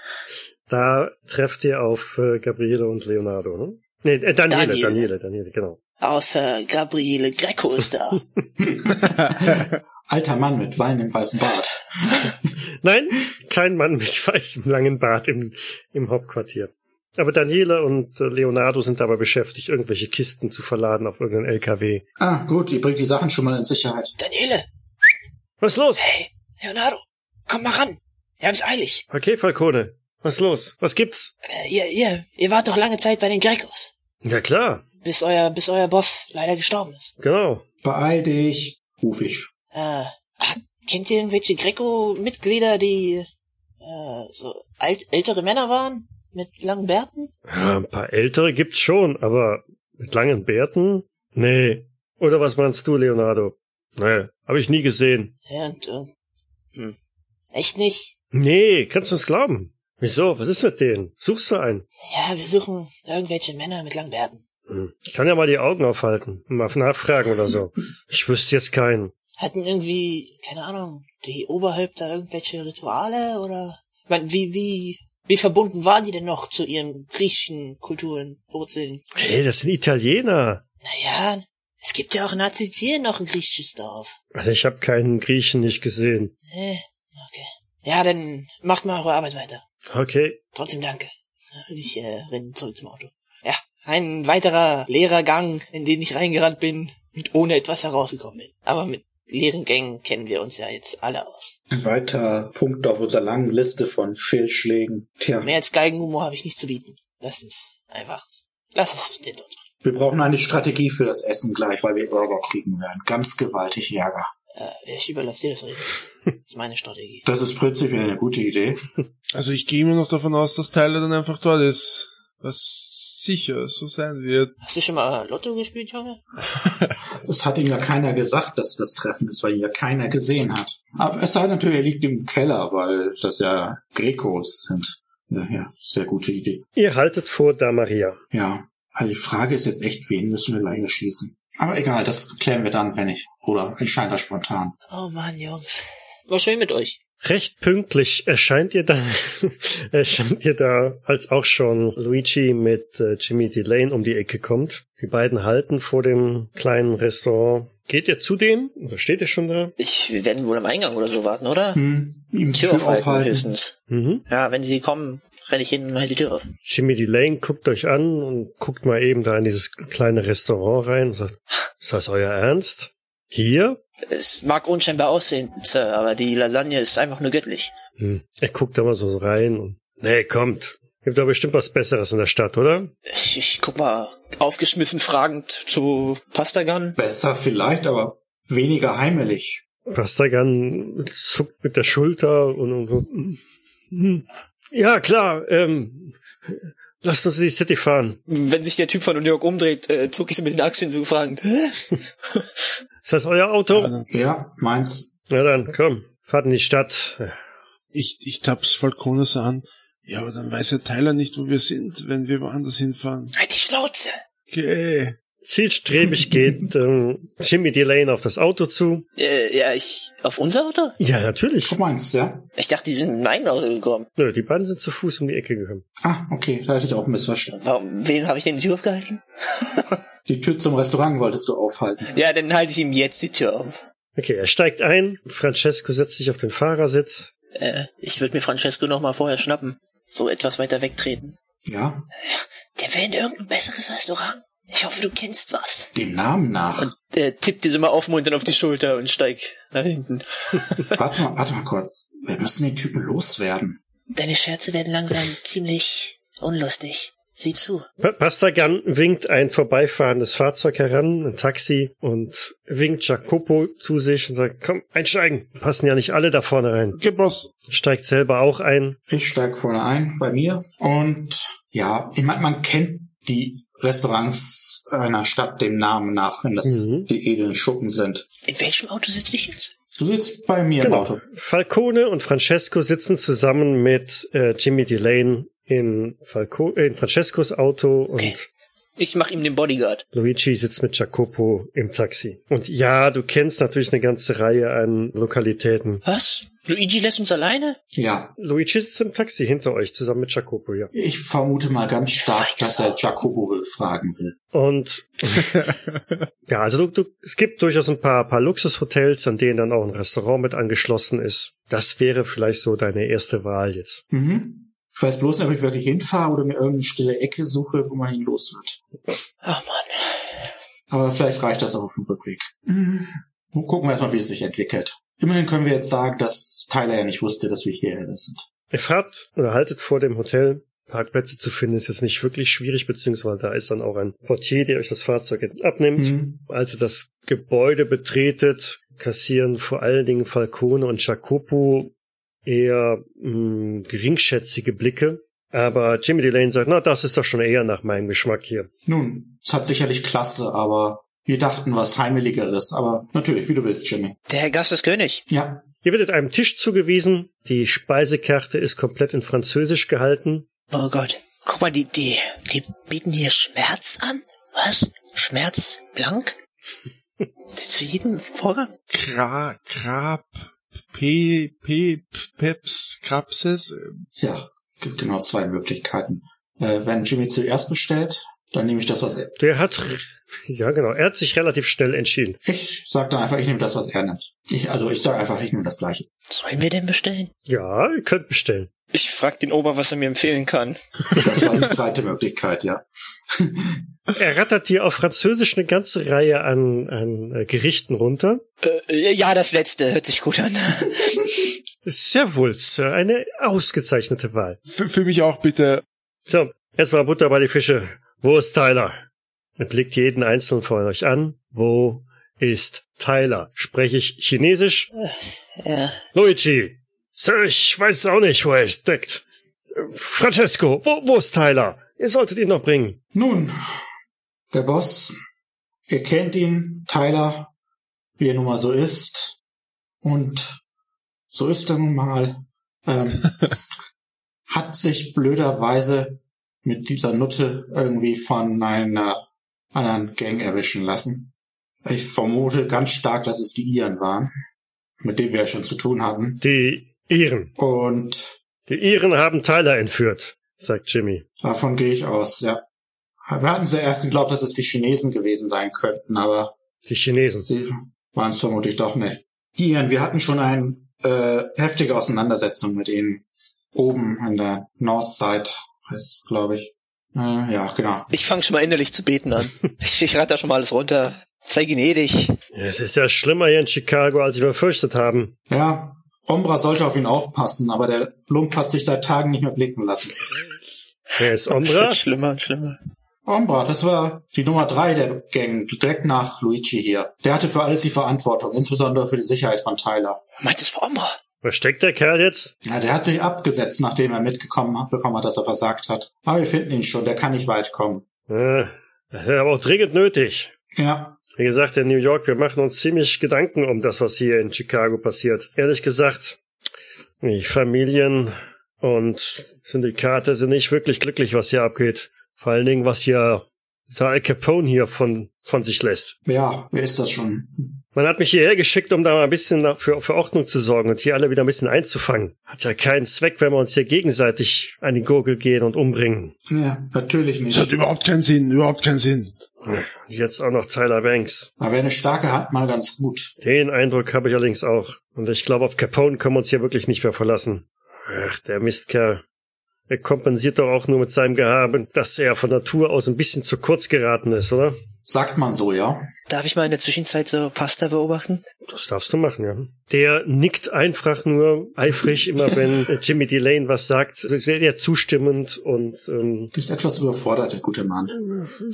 da trefft ihr auf äh, Gabriele und Leonardo, ne? Nee, äh, Daniele, Daniele. Daniele, Daniele, genau. Außer Gabriele Greco ist da. Alter Mann mit wallendem weißen Bart. Nein, kein Mann mit weißem langen Bart im, im Hauptquartier. Aber Daniele und äh, Leonardo sind dabei beschäftigt, irgendwelche Kisten zu verladen auf irgendeinen LKW. Ah, gut, ihr bringt die Sachen schon mal in Sicherheit. Daniele, Was ist los? hey, Leonardo, komm mal ran. Wir haben's eilig. Okay, Falcone. Was ist los? Was gibt's? Äh, ihr, ihr, ihr wart doch lange Zeit bei den Grecos. Ja klar, Bis euer, bis euer Boss leider gestorben ist. genau. Beeil dich, ruf ich. Äh, kennt ihr irgendwelche Greco-Mitglieder, die äh, so alt, ältere Männer waren? Mit langen Bärten? Ja, ein paar ältere gibt's schon, aber mit langen Bärten? Nee. Oder was meinst du, Leonardo? Nee, habe ich nie gesehen. Ja, und, äh, hm. Echt nicht? Nee, kannst du uns glauben? Wieso? Was ist mit denen? Suchst du einen? Ja, wir suchen irgendwelche Männer mit langen Bärten. Ich kann ja mal die Augen aufhalten, mal nachfragen oder so. Ich wüsste jetzt keinen. Hatten irgendwie, keine Ahnung, die Oberhäupter irgendwelche Rituale oder? Ich mein, wie, wie, wie verbunden waren die denn noch zu ihren griechischen Kulturen, Wurzeln? Hey, das sind Italiener. Naja, es gibt ja auch in Sizilien noch ein griechisches Dorf. Also ich habe keinen Griechen nicht gesehen. Nee, okay. Ja, dann macht mal eure Arbeit weiter. Okay. Trotzdem danke. Ich äh, renn zurück zum Auto. Ein weiterer leerer Gang, in den ich reingerannt bin und ohne etwas herausgekommen bin. Aber mit leeren Gängen kennen wir uns ja jetzt alle aus. Ein weiterer Punkt auf unserer langen Liste von Fehlschlägen. Tja, Mehr als Geigenhumor habe ich nicht zu bieten. Lass uns einfach, lass es hinter uns bringen. wir brauchen eine Strategie für das Essen gleich, weil wir Ärger kriegen werden. Ganz gewaltig Ärger. Äh, ich überlasse dir das Reden. Das ist meine Strategie. Das ist prinzipiell eine gute Idee. Also ich gehe immer noch davon aus, dass Tyler dann einfach dort ist. Was sicher so sein wird. Hast du schon mal Lotto gespielt, Junge? Es hat ihm ja keiner gesagt, dass das Treffen ist, weil ihn ja keiner gesehen hat. Aber es sei natürlich, er liegt im Keller, weil das ja Grekos sind. Ja, ja, sehr gute Idee. Ihr haltet vor da Maria. Ja. Also die Frage ist jetzt echt, wen müssen wir gleich erschießen? Aber egal, das klären wir dann, wenn ich. Oder entscheiden das spontan. Oh Mann, Jungs. War schön mit euch. Recht pünktlich erscheint ihr da, erscheint ihr da, als auch schon Luigi mit äh, Jimmy Delane um die Ecke kommt. Die beiden halten vor dem kleinen Restaurant. Geht ihr zu denen? Oder steht ihr schon da? Ich, wir werden wohl am Eingang oder so warten, oder? Hm, ihm Tür aufhalten, höchstens. Mhm. Ja, wenn sie kommen, renne ich hin und halte die Tür auf. Jimmy Delane guckt euch an und guckt mal eben da in dieses kleine Restaurant rein und sagt, ist das euer Ernst? Hier? Es mag unscheinbar aussehen, Sir, aber die Lasagne ist einfach nur göttlich. Hm. Er guckt da mal so rein und, nee, kommt. Gibt da bestimmt was Besseres in der Stadt, oder? Ich, ich guck mal aufgeschmissen fragend zu Pastagan. Besser vielleicht, aber weniger heimelig. Pastagan zuckt mit der Schulter und, und so. Hm. Ja, klar, ähm, lasst uns in die City fahren. Wenn sich der Typ von New York umdreht, äh, zucke ich so mit den Achseln so fragend. Ist das euer Auto? Also, Ja, meins. Na dann, komm, fahrt in die Stadt. ich, ich tapp's Falcone so an. Ja, aber dann weiß ja Tyler nicht, wo wir sind, wenn wir woanders hinfahren. Halt die Schnauze! Okay. Zielstrebig geht ähm, Jimmy Delane auf das Auto zu. Äh, ja, ich. Auf unser Auto? Ja, natürlich. Du meinst, ja? Ich dachte, die sind in mein Auto gekommen. Nö, die beiden sind zu Fuß um die Ecke gekommen. Ah, okay, da hatte ich auch missverstanden. Warum, wem habe ich denn die Tür aufgehalten? Die Tür zum Restaurant wolltest du aufhalten. Ja, dann halte ich ihm jetzt die Tür auf. Okay, er steigt ein. Francesco setzt sich auf den Fahrersitz. Äh, ich würde mir Francesco noch mal vorher schnappen. So etwas weiter wegtreten. Ja, Der wäre in irgendein besseres Restaurant. Ich hoffe, du kennst was. dem Namen nach. Der tippt dir so mal aufmunternd auf die Schulter und steigt nach hinten. Warte mal, warte mal kurz. Wir müssen den Typen loswerden. Deine Scherze werden langsam ziemlich unlustig. Sieh zu. Pa Pastagan winkt ein vorbeifahrendes Fahrzeug heran, ein Taxi, und winkt Jacopo zu sich und sagt, komm, einsteigen. Passen ja nicht alle da vorne rein. Okay, Boss. Steigt selber auch ein. Ich steig vorne ein bei mir und ja, ich meine, man kennt die Restaurants einer Stadt dem Namen nach, wenn das Mhm. die edlen Schuppen sind. In welchem Auto sitze ich jetzt? Du sitzt bei mir im Genau. Auto. Falcone und Francesco sitzen zusammen mit äh, Jimmy Delane in, Falco äh, in Francescos Auto und Okay. Ich mach ihm den Bodyguard. Luigi sitzt mit Jacopo im Taxi. Und ja, du kennst natürlich eine ganze Reihe an Lokalitäten. Was? Luigi lässt uns alleine? Ja, Luigi sitzt im Taxi hinter euch zusammen mit Jacopo, ja. ich vermute mal ganz stark, dass er Jacopo befragen will. Und ja, also du, du, es gibt durchaus ein paar, paar Luxushotels, an denen dann auch ein Restaurant mit angeschlossen ist. Das wäre vielleicht so deine erste Wahl jetzt. Mhm. Ich weiß bloß nicht, ob ich wirklich hinfahre oder mir irgendeine stille Ecke suche, wo man ihn los wird. Oh Mann. Aber vielleicht reicht das auch auf dem Rückweg. Mhm. Nun gucken wir erstmal, wie es sich entwickelt. Immerhin können wir jetzt sagen, dass Tyler ja nicht wusste, dass wir hierher sind. Ihr fahrt oder haltet vor dem Hotel. Parkplätze zu finden ist jetzt nicht wirklich schwierig, beziehungsweise da ist dann auch ein Portier, der euch das Fahrzeug abnimmt. Mhm. Als ihr das Gebäude betretet, kassieren vor allen Dingen Falcone und Jacopo eher mh, geringschätzige Blicke. Aber Jimmy Delane sagt, na, das ist doch schon eher nach meinem Geschmack hier. Nun, es hat sicherlich Klasse, aber wir dachten was Heimeligeres. Aber natürlich, wie du willst, Jimmy. Der Herr Gast ist König. Ja, Ihr werdet einem Tisch zugewiesen. Die Speisekarte ist komplett in Französisch gehalten. Oh Gott. Guck mal, die, die, die bieten hier Schmerz an? Was? Schmerz blank? Zu jedem Vorgang? Kra, Krab, P, P, Peps, Krapses. ja, gibt genau zwei Möglichkeiten. Äh, wenn Jimmy zuerst bestellt, dann nehme ich das, was er. Der hat, ja genau, er hat sich relativ schnell entschieden. Ich sag dann einfach, ich nehme das, was er nimmt. Ich, also ich sage einfach, ich nehme das gleiche. Sollen wir denn bestellen? Ja, ihr könnt bestellen. Ich frag den Ober, was er mir empfehlen kann. Das war die zweite Möglichkeit, ja. Er rattert dir auf Französisch eine ganze Reihe an, an äh, Gerichten runter. Äh, ja, das letzte hört sich gut an. Sehr wohl, Sir, eine ausgezeichnete Wahl. Für, für mich auch bitte. So, jetzt mal Butter bei die Fische. Wo ist Tyler? Er blickt jeden einzelnen von euch an. Wo ist Tyler? Spreche ich Chinesisch? ja. Luigi. Sir, ich weiß auch nicht, wo er steckt. Francesco, wo, wo ist Tyler? Ihr solltet ihn noch bringen. Nun, der Boss, ihr kennt ihn, Tyler, wie er nun mal so ist. Und so ist er nun mal. Ähm, hat sich blöderweise mit dieser Nutte irgendwie von einer anderen Gang erwischen lassen. Ich vermute ganz stark, dass es die Iren waren, mit denen wir ja schon zu tun hatten. Die Iren. Und Die Iren haben Tyler entführt, sagt Jimmy. davon gehe ich aus, ja. Wir hatten zuerst geglaubt, dass es die Chinesen gewesen sein könnten, aber Die Chinesen. sie waren es vermutlich doch nicht. Die Iren, wir hatten schon eine äh, heftige Auseinandersetzung mit ihnen. Oben an der Northside, heißt es, glaube ich. Äh, ja, genau. Ich fange schon mal innerlich zu beten an. Ich, ich rate da schon mal alles runter. Sei gnädig. Es ist ja schlimmer hier in Chicago, als wir befürchtet haben. Ja, Ombra sollte auf ihn aufpassen, aber der Lump hat sich seit Tagen nicht mehr blicken lassen. Wer ist Das Ombra? wird schlimmer und schlimmer. Ombra, das war die Nummer drei der Gang, direkt nach Luigi hier. Der hatte für alles die Verantwortung, insbesondere für die Sicherheit von Tyler. Meint es für Ombra? Wo steckt der Kerl jetzt? Ja, der hat sich abgesetzt, nachdem er mitgekommen hat, bekommen hat, dass er versagt hat. Aber wir finden ihn schon, der kann nicht weit kommen. Äh, aber auch dringend nötig. Ja, Wie gesagt, in New York, wir machen uns ziemlich Gedanken um das, was hier in Chicago passiert. Ehrlich gesagt, die Familien und Syndikate sind nicht wirklich glücklich, was hier abgeht. Vor allen Dingen, was hier der Al Capone hier von, von sich lässt. ja, wer ist das schon? Man hat mich hierher geschickt, um da mal ein bisschen für, für Ordnung zu sorgen und hier alle wieder ein bisschen einzufangen. Hat ja keinen Zweck, wenn wir uns hier gegenseitig an die Gurgel gehen und umbringen. Ja, natürlich Das hat nicht. überhaupt keinen Sinn, überhaupt keinen Sinn. Und jetzt auch noch Tyler Banks. Aber eine starke Hand mal ganz gut. Den Eindruck habe ich allerdings auch. Und ich glaube, auf Capone können wir uns hier wirklich nicht mehr verlassen. Ach, der Mistkerl. Er kompensiert doch auch nur mit seinem Gehabe, dass er von Natur aus ein bisschen zu kurz geraten ist, oder? Sagt man so, ja? Darf ich mal in der Zwischenzeit so Pasta beobachten? Das darfst du machen, ja. Der nickt einfach nur eifrig, immer wenn Jimmy Delane was sagt, sehr, sehr zustimmend und ähm, Die ist etwas überfordert, der gute Mann.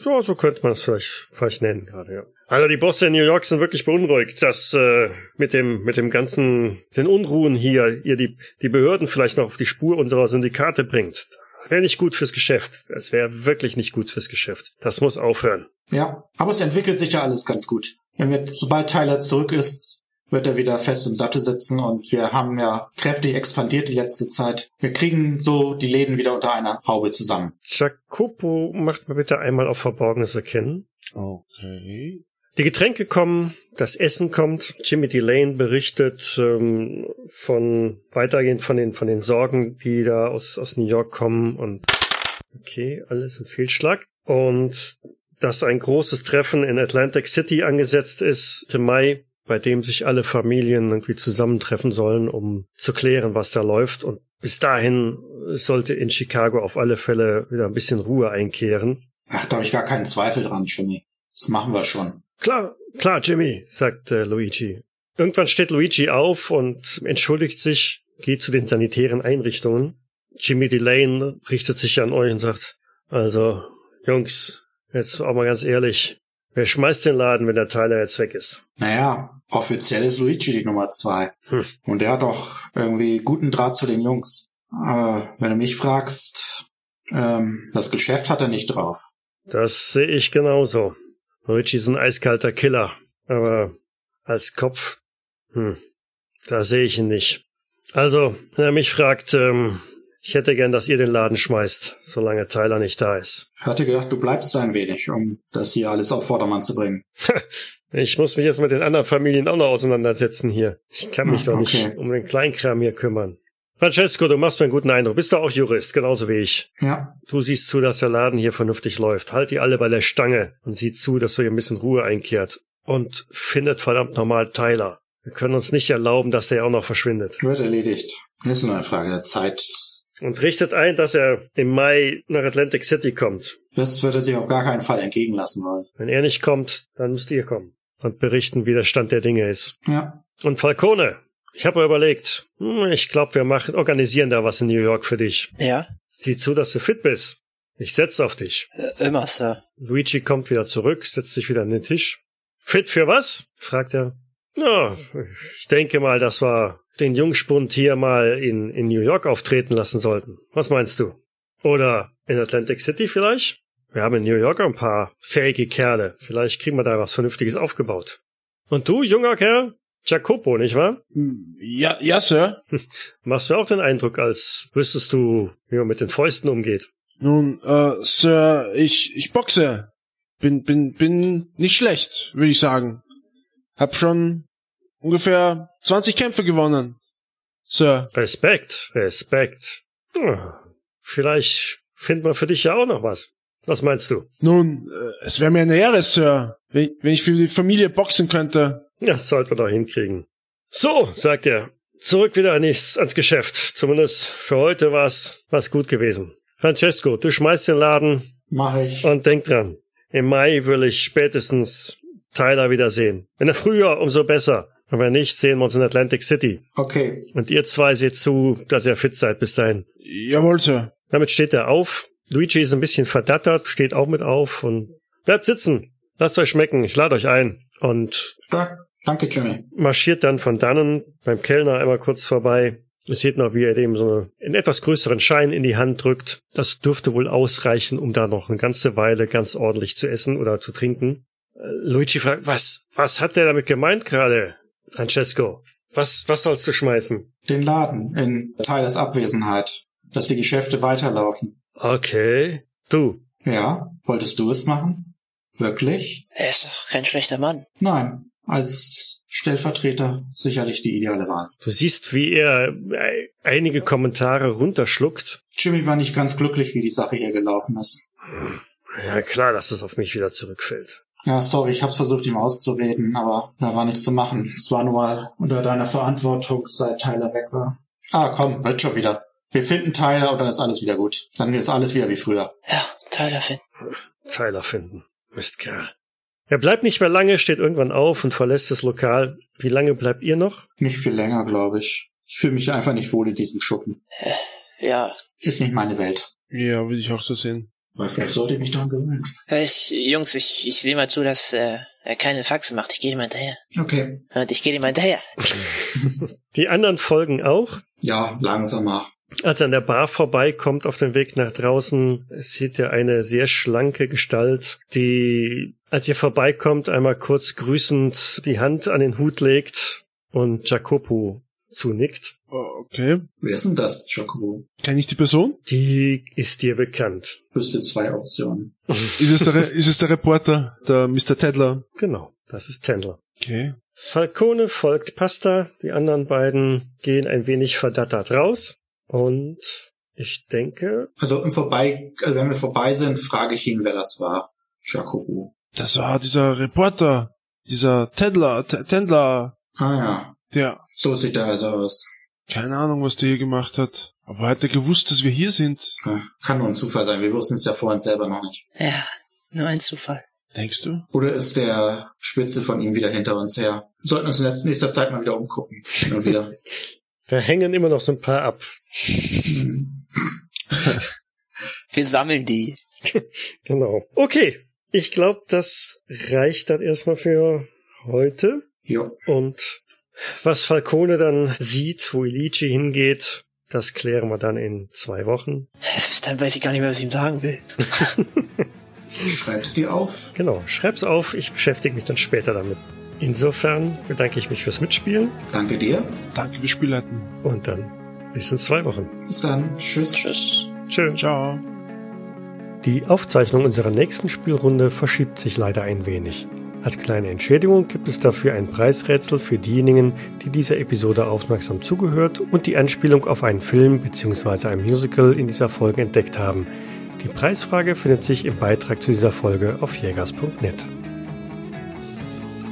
ja, so könnte man es vielleicht, vielleicht nennen gerade, ja. Also die Bosse in New York sind wirklich beunruhigt, dass äh, mit dem mit dem ganzen den Unruhen hier ihr die die Behörden vielleicht noch auf die Spur unserer Syndikate bringt. Wäre nicht gut fürs Geschäft. Es wäre wirklich nicht gut fürs Geschäft. Das muss aufhören. Ja, aber es entwickelt sich ja alles ganz gut. Wenn wir, sobald Tyler zurück ist, wird er wieder fest im Sattel sitzen und wir haben ja kräftig expandiert die letzte Zeit. Wir kriegen so die Läden wieder unter einer Haube zusammen. Jacopo, macht mal bitte einmal auf Verborgenes erkennen. Okay. Die Getränke kommen, das Essen kommt. Jimmy Delane berichtet ähm, von weitergehend von den von den Sorgen, die da aus aus New York kommen und okay, alles ein Fehlschlag und dass ein großes Treffen in Atlantic City angesetzt ist im Mai, bei dem sich alle Familien irgendwie zusammentreffen sollen, um zu klären, was da läuft und bis dahin sollte in Chicago auf alle Fälle wieder ein bisschen Ruhe einkehren. Ach, da habe ich gar keinen Zweifel dran, Jimmy. Das machen wir schon. Klar, klar, Jimmy, sagt äh, Luigi. Irgendwann steht Luigi auf und entschuldigt sich, geht zu den sanitären Einrichtungen. Jimmy Delane richtet sich an euch und sagt, also, Jungs, jetzt auch mal ganz ehrlich, wer schmeißt den Laden, wenn der Tyler jetzt weg ist? Naja, offiziell ist Luigi die Nummer zwei. Hm. Und der hat doch irgendwie guten Draht zu den Jungs. Aber wenn du mich fragst, ähm, das Geschäft hat er nicht drauf. Das sehe ich genauso. Luigi ist ein eiskalter Killer, aber als Kopf, hm, da sehe ich ihn nicht. Also, wenn er mich fragt, ähm, ich hätte gern, dass ihr den Laden schmeißt, solange Tyler nicht da ist. Ich hatte gedacht, du bleibst ein wenig, um das hier alles auf Vordermann zu bringen. Ich muss mich jetzt mit den anderen Familien auch noch auseinandersetzen hier. Ich kann mich Ah, doch nicht okay. um den Kleinkram hier kümmern. Francesco, du machst mir einen guten Eindruck. Bist du auch Jurist, genauso wie ich. Ja, Du siehst zu, dass der Laden hier vernünftig läuft. Halt die alle bei der Stange und sieh zu, dass hier ein bisschen Ruhe einkehrt. Und findet verdammt nochmal Tyler. Wir können uns nicht erlauben, dass der auch noch verschwindet. wird erledigt. Das ist nur eine Frage der Zeit. Und richtet ein, dass er im Mai nach Atlantic City kommt. Das wird er sich auf gar keinen Fall entgegen lassen wollen. Wenn er nicht kommt, dann müsst ihr kommen. Und berichten, wie der Stand der Dinge ist. Ja, Und Falcone, ich habe mir überlegt, hm, ich glaube, wir machen, organisieren da was in New York für dich. Ja, Sieh zu, dass du fit bist. Ich setz auf dich. äh, immer, Sir. Luigi kommt wieder zurück, setzt sich wieder an den Tisch. Fit für was? fragt er. Ja, ich denke mal, dass wir den Jungspund hier mal in, in New York auftreten lassen sollten. Was meinst du? Oder in Atlantic City vielleicht? Wir haben in New York ein paar fähige Kerle. Vielleicht kriegen wir da was Vernünftiges aufgebaut. Und du, junger Kerl? Jacopo, nicht wahr? Ja, ja, Sir. Machst du auch den Eindruck, als wüsstest du, wie man mit den Fäusten umgeht? Nun, äh, Sir, ich, ich boxe. Bin, bin, bin nicht schlecht, würde ich sagen. Hab schon ungefähr 20 Kämpfe gewonnen. Sir. Respekt, Respekt. Hm, Vielleicht finden wir für dich ja auch noch was. Was meinst du? Nun, äh, es wäre mir eine Ehre, Sir, wenn, wenn ich für die Familie boxen könnte. Das sollten wir doch hinkriegen. So, sagt er. Zurück wieder ans, ans Geschäft. Zumindest für heute war's was gut gewesen. Francesco, du schmeißt den Laden Mach ich. und denk dran. Im Mai will ich spätestens Tyler wiedersehen. Wenn er früher, umso besser. Und wenn nicht, sehen wir uns in Atlantic City. Okay. Und ihr zwei seht zu, dass ihr fit seid bis dahin. Jawohl, Sir. Damit steht er auf. Luigi ist ein bisschen verdattert, steht auch mit auf und bleibt sitzen. Lasst euch schmecken, ich lade euch ein. Und Da, danke, Jimmy. marschiert dann von dannen beim Kellner einmal kurz vorbei. Ihr seht noch, wie er dem so einen etwas größeren Schein in die Hand drückt. Das dürfte wohl ausreichen, um da noch eine ganze Weile ganz ordentlich zu essen oder zu trinken. Äh, Luigi fragt, was, was hat der damit gemeint gerade, Francesco? Was, was sollst du schmeißen? Den Laden in Tylers Abwesenheit. Dass die Geschäfte weiterlaufen. Okay. Du. Ja, wolltest du es machen? Wirklich? Er ist doch kein schlechter Mann. Nein. Als Stellvertreter sicherlich die ideale Wahl. Du siehst, wie er äh, einige Kommentare runterschluckt. Jimmy war nicht ganz glücklich, wie die Sache hier gelaufen ist. Ja, klar, dass das auf mich wieder zurückfällt. Ja, sorry, ich hab's versucht, ihm auszureden, aber da war nichts zu machen. Es war nur mal unter deiner Verantwortung, seit Tyler weg war. Ah, komm, wird schon wieder. Wir finden Tyler und dann ist alles wieder gut. Dann ist alles wieder wie früher. Ja, Tyler Finn. Tyler finden. Mistkerl. Er bleibt nicht mehr lange, steht irgendwann auf und verlässt das Lokal. Wie lange bleibt ihr noch? Nicht viel länger, glaube ich. Ich fühle mich einfach nicht wohl in diesem Schuppen. Ja, Ist nicht meine Welt. Ja, würde ich auch so sehen. Aber vielleicht sollte ich mich daran gewöhnen. Ich, Jungs, ich, ich sehe mal zu, dass äh, er keine Faxen macht. Ich gehe ihm hinterher. Okay. Und ich gehe ihm hinterher. Die anderen folgen auch. Ja, langsamer. Als er an der Bar vorbeikommt auf dem Weg nach draußen, sieht er eine sehr schlanke Gestalt, die, als ihr vorbeikommt, einmal kurz grüßend die Hand an den Hut legt und Jacopo zunickt. Oh, okay. Wer ist denn das, Jacobo? Kenn ich die Person? Die ist dir bekannt. Wüsste zwei Optionen. Ist es der, ist es der Reporter, der Mr. Tedler? Genau, das ist Tendler. Okay. Falcone folgt Pasta, die anderen beiden gehen ein wenig verdattert raus und ich denke, Also im Vorbei, also wenn wir vorbei sind, frage ich ihn, wer das war. Jacobo. Das war dieser Reporter, dieser Tedler, T Tendler, Ah ja, der, so sieht er also aus. keine Ahnung, was der hier gemacht hat. Aber hat er gewusst, dass wir hier sind? Ja, Kann nur ein Zufall sein, wir wussten es ja vorhin selber noch nicht. Ja, nur ein Zufall. Denkst du? Oder ist der Spitze von ihm wieder hinter uns her? Wir sollten uns in letzter- nächster Zeit mal wieder umgucken. Und wieder. wir hängen immer noch so ein paar ab. Wir sammeln die. Genau. Okay, ich glaube, das reicht dann erstmal für heute. jo. Und was Falcone dann sieht, wo Elici hingeht, das klären wir dann in zwei Wochen. Bis dann weiß ich gar nicht mehr, was ich ihm sagen will. Schreib's dir auf. Genau, schreib's auf, ich beschäftige mich dann später damit. Insofern bedanke ich mich fürs Mitspielen Danke dir. Danke fürs Spielleiten. und dann bis in zwei Wochen. Bis dann. Tschüss. Tschüss. Tschö. Ciao. Die Aufzeichnung unserer nächsten Spielrunde verschiebt sich leider ein wenig. Als kleine Entschädigung gibt es dafür ein Preisrätsel für diejenigen, die dieser Episode aufmerksam zugehört und die Anspielung auf einen Film bzw. ein Musical in dieser Folge entdeckt haben. Die Preisfrage findet sich im Beitrag zu dieser Folge auf jägers.net.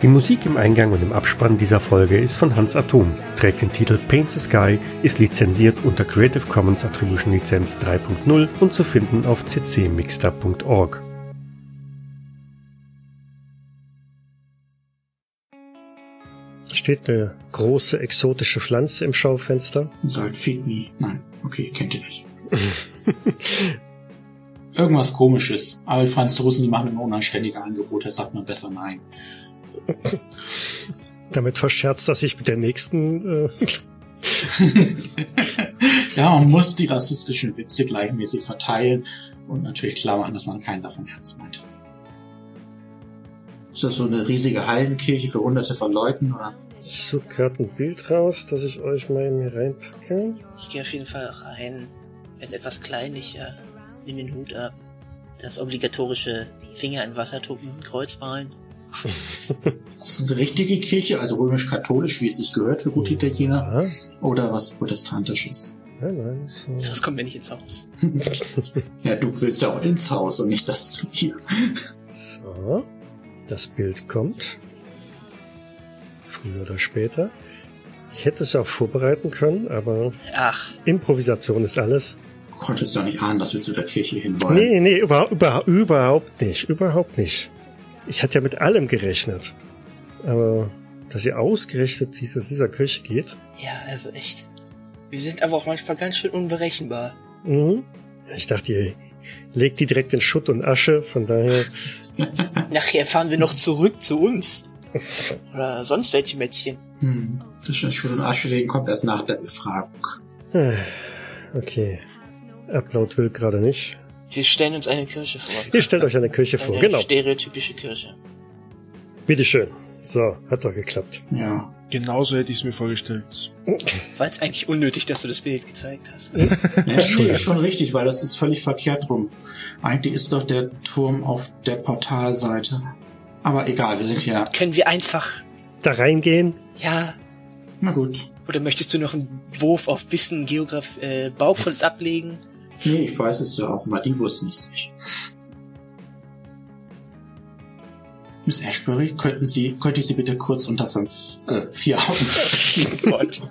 Die Musik im Eingang und im Abspann dieser Folge ist von Hans Atom, trägt den Titel Paint the Sky, ist lizenziert unter Creative Commons Attribution Lizenz 3.0 und zu finden auf ccmixter.org. Steht eine große exotische Pflanze im Schaufenster. Me. Nein. Okay, kennt ihr nicht. Irgendwas komisches. Aber Franz Russen, die machen immer unanständige Angebote, sagt man besser nein. damit verscherzt, dass ich mit der nächsten äh, Ja, man muss die rassistischen Witze gleichmäßig verteilen und natürlich klar machen, dass man keinen davon ernst meint. Ist das so eine riesige Hallenkirche für hunderte von Leuten, oder? Ich suche gerade ein Bild raus, dass ich euch mal in mir reinpacke. Ich gehe auf jeden Fall rein. Werd etwas kleinlicher. Nimm den Hut ab. Das obligatorische Finger in Wassertuppen, Kreuz malen. Das ist eine richtige Kirche, also römisch-katholisch, wie es sich gehört für gute Italiener, Ja, oder was protestantisches? nein, nein, so. So was kommt mir nicht ins Haus. Ja, du willst ja auch ins Haus und nicht das zu dir. So, das Bild kommt. Früher oder später. Ich hätte es auch vorbereiten können, aber Ach, Improvisation ist alles. Konntest du nicht ahnen, dass wir zu der Kirche hinwollen. Nee, nee, über, über, überhaupt nicht. Überhaupt nicht. Ich hatte ja mit allem gerechnet. Aber dass ihr ausgerechnet dieser, dieser Kirche geht. ja, also echt. Wir sind aber auch manchmal ganz schön unberechenbar. Mhm. Ich dachte, ihr legt die direkt in Schutt und Asche, von daher. Nachher fahren wir noch zurück zu uns. Oder sonst welche Mätzchen. Hm. Das Schutt und Asche legen kommt erst nach der Befragung. äh, Okay. Upload will gerade nicht. Wir stellen uns eine Kirche vor. Ihr stellt euch eine Kirche vor, Eine genau. stereotypische Kirche. Bitteschön. So, hat doch geklappt. Ja. Genauso hätte ich es mir vorgestellt. War jetzt eigentlich unnötig, dass du das Bild gezeigt hast. ja nee, ist schon richtig, weil das ist völlig verkehrt rum. Eigentlich ist doch der Turm auf der Portalseite. Aber egal, wir sind hier. Können wir einfach, Da reingehen? ja, Na gut. oder möchtest du noch einen Wurf auf Wissen, Geograf, äh, Baukunst ablegen? Nee, ich weiß es ja offenbar, die wussten es nicht. Miss Ashbury, könnten Sie, könnte ich Sie bitte kurz unter fünf, äh, vier Augen sprechen? Gott.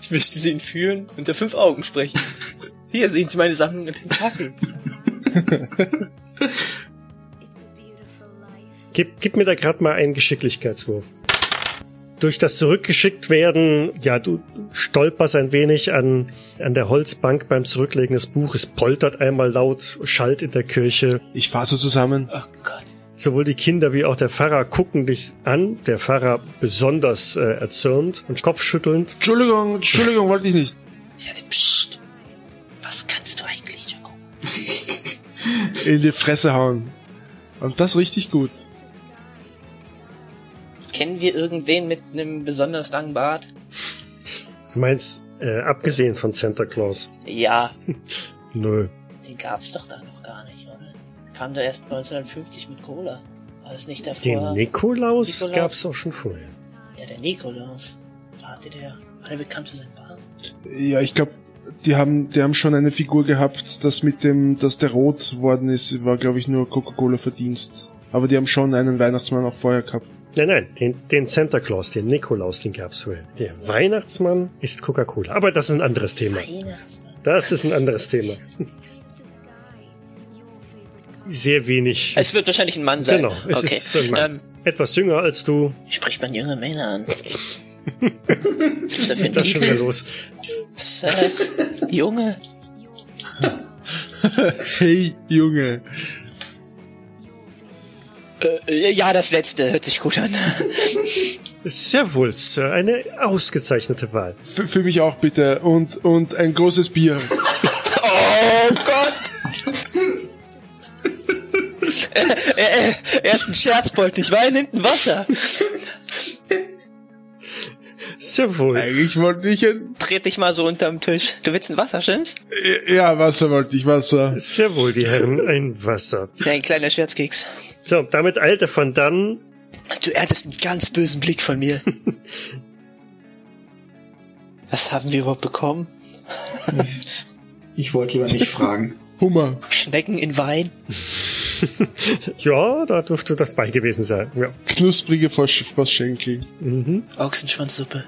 Ich möchte sie entführen unter fünf Augen sprechen. Hier sehen Sie meine Sammlung an Tentakeln. Gib, gib mir da gerade mal einen Geschicklichkeitswurf. Durch das zurückgeschickt werden, ja, du stolperst ein wenig an, an der Holzbank beim Zurücklegen des Buches, poltert einmal laut, schallt in der Kirche. Ich fasse zusammen. Oh Gott. Sowohl die Kinder wie auch der Pfarrer gucken dich an, der Pfarrer besonders äh, erzürnt und kopfschüttelnd. Entschuldigung, Entschuldigung, wollte ich nicht. Ich sage, psst. Was kannst du eigentlich, Jaco? In die Fresse hauen. Und das richtig gut. Kennen wir irgendwen mit einem besonders langen Bart? Du meinst, äh, abgesehen von Santa Claus? Ja, Nö. den gab's doch da noch gar nicht, oder? Kam da erst 1950 mit Cola. War das nicht davor? Den Nikolaus, Nikolaus? gab's auch schon vorher. Ja, der Nikolaus. Hatte der, war der bekannt für seinen Bart? Ja, ich glaube, die haben, die haben schon eine Figur gehabt, das mit dem, dass der rot worden ist, war glaube ich nur Coca-Cola Verdienst. Aber die haben schon einen Weihnachtsmann auch vorher gehabt. Nein, nein, den, den Santa Claus, den Nikolaus, den gab's vorher. Der Weihnachtsmann ist Coca-Cola. Aber das ist ein anderes Thema. Weihnachtsmann. Das ist ein anderes Thema. Sehr wenig. Es wird wahrscheinlich ein Mann sein. Genau, es okay. ist ein Mann. Ähm, Etwas jünger als du. spricht man junge Männer an? Was ist da für ein Das ist schon wieder los. Sir, Junge. Hey, Junge. Äh, ja, das letzte hört sich gut an. Sehr wohl, Sir. Eine ausgezeichnete Wahl. Für, für mich auch bitte. Und, und ein großes Bier. Oh Gott! äh, äh, erst ein Scherzbold, nicht wahr? Er nimmt ein Wasser. Sehr wohl. Eigentlich wollte ich ein, Dreht dich mal so unterm Tisch. Du willst ein Wasser, stimmt's? ja, Wasser wollte ich, Wasser. Sehr wohl, die Herren. Ein Wasser. Ja, ein kleiner Scherzkeks. So, damit eilt er von dann. Du erntest einen ganz bösen Blick von mir. Was haben wir überhaupt bekommen? Ich wollte lieber nicht fragen. Hummer. Schnecken in Wein? Ja, da dürfte das bei gewesen sein. Ja. Knusprige Froschschenkel. Mhm. Ochsenschwanzsuppe.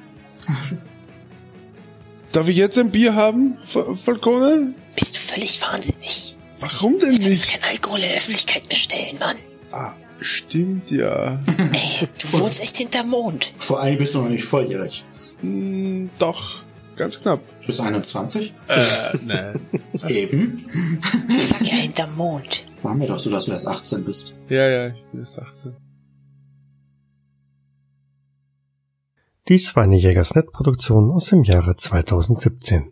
Darf ich jetzt ein Bier haben, Fa- Falcone? Bist du völlig wahnsinnig? Warum denn Kannst du nicht? kein Alkohol in der Öffentlichkeit bestellen, Mann? Ah, stimmt ja. Ey, du wohnst echt hinterm Mond. Vor allem bist du noch nicht volljährig. Hm, doch, ganz knapp. Du bist 21? Äh, nein. Eben. Ich sag ja hinterm Mond. War mir doch so, dass du erst 18 bist. Ja, ja, ich bin jetzt 18. Dies war eine Jägersnet-Produktion aus dem Jahre 2017.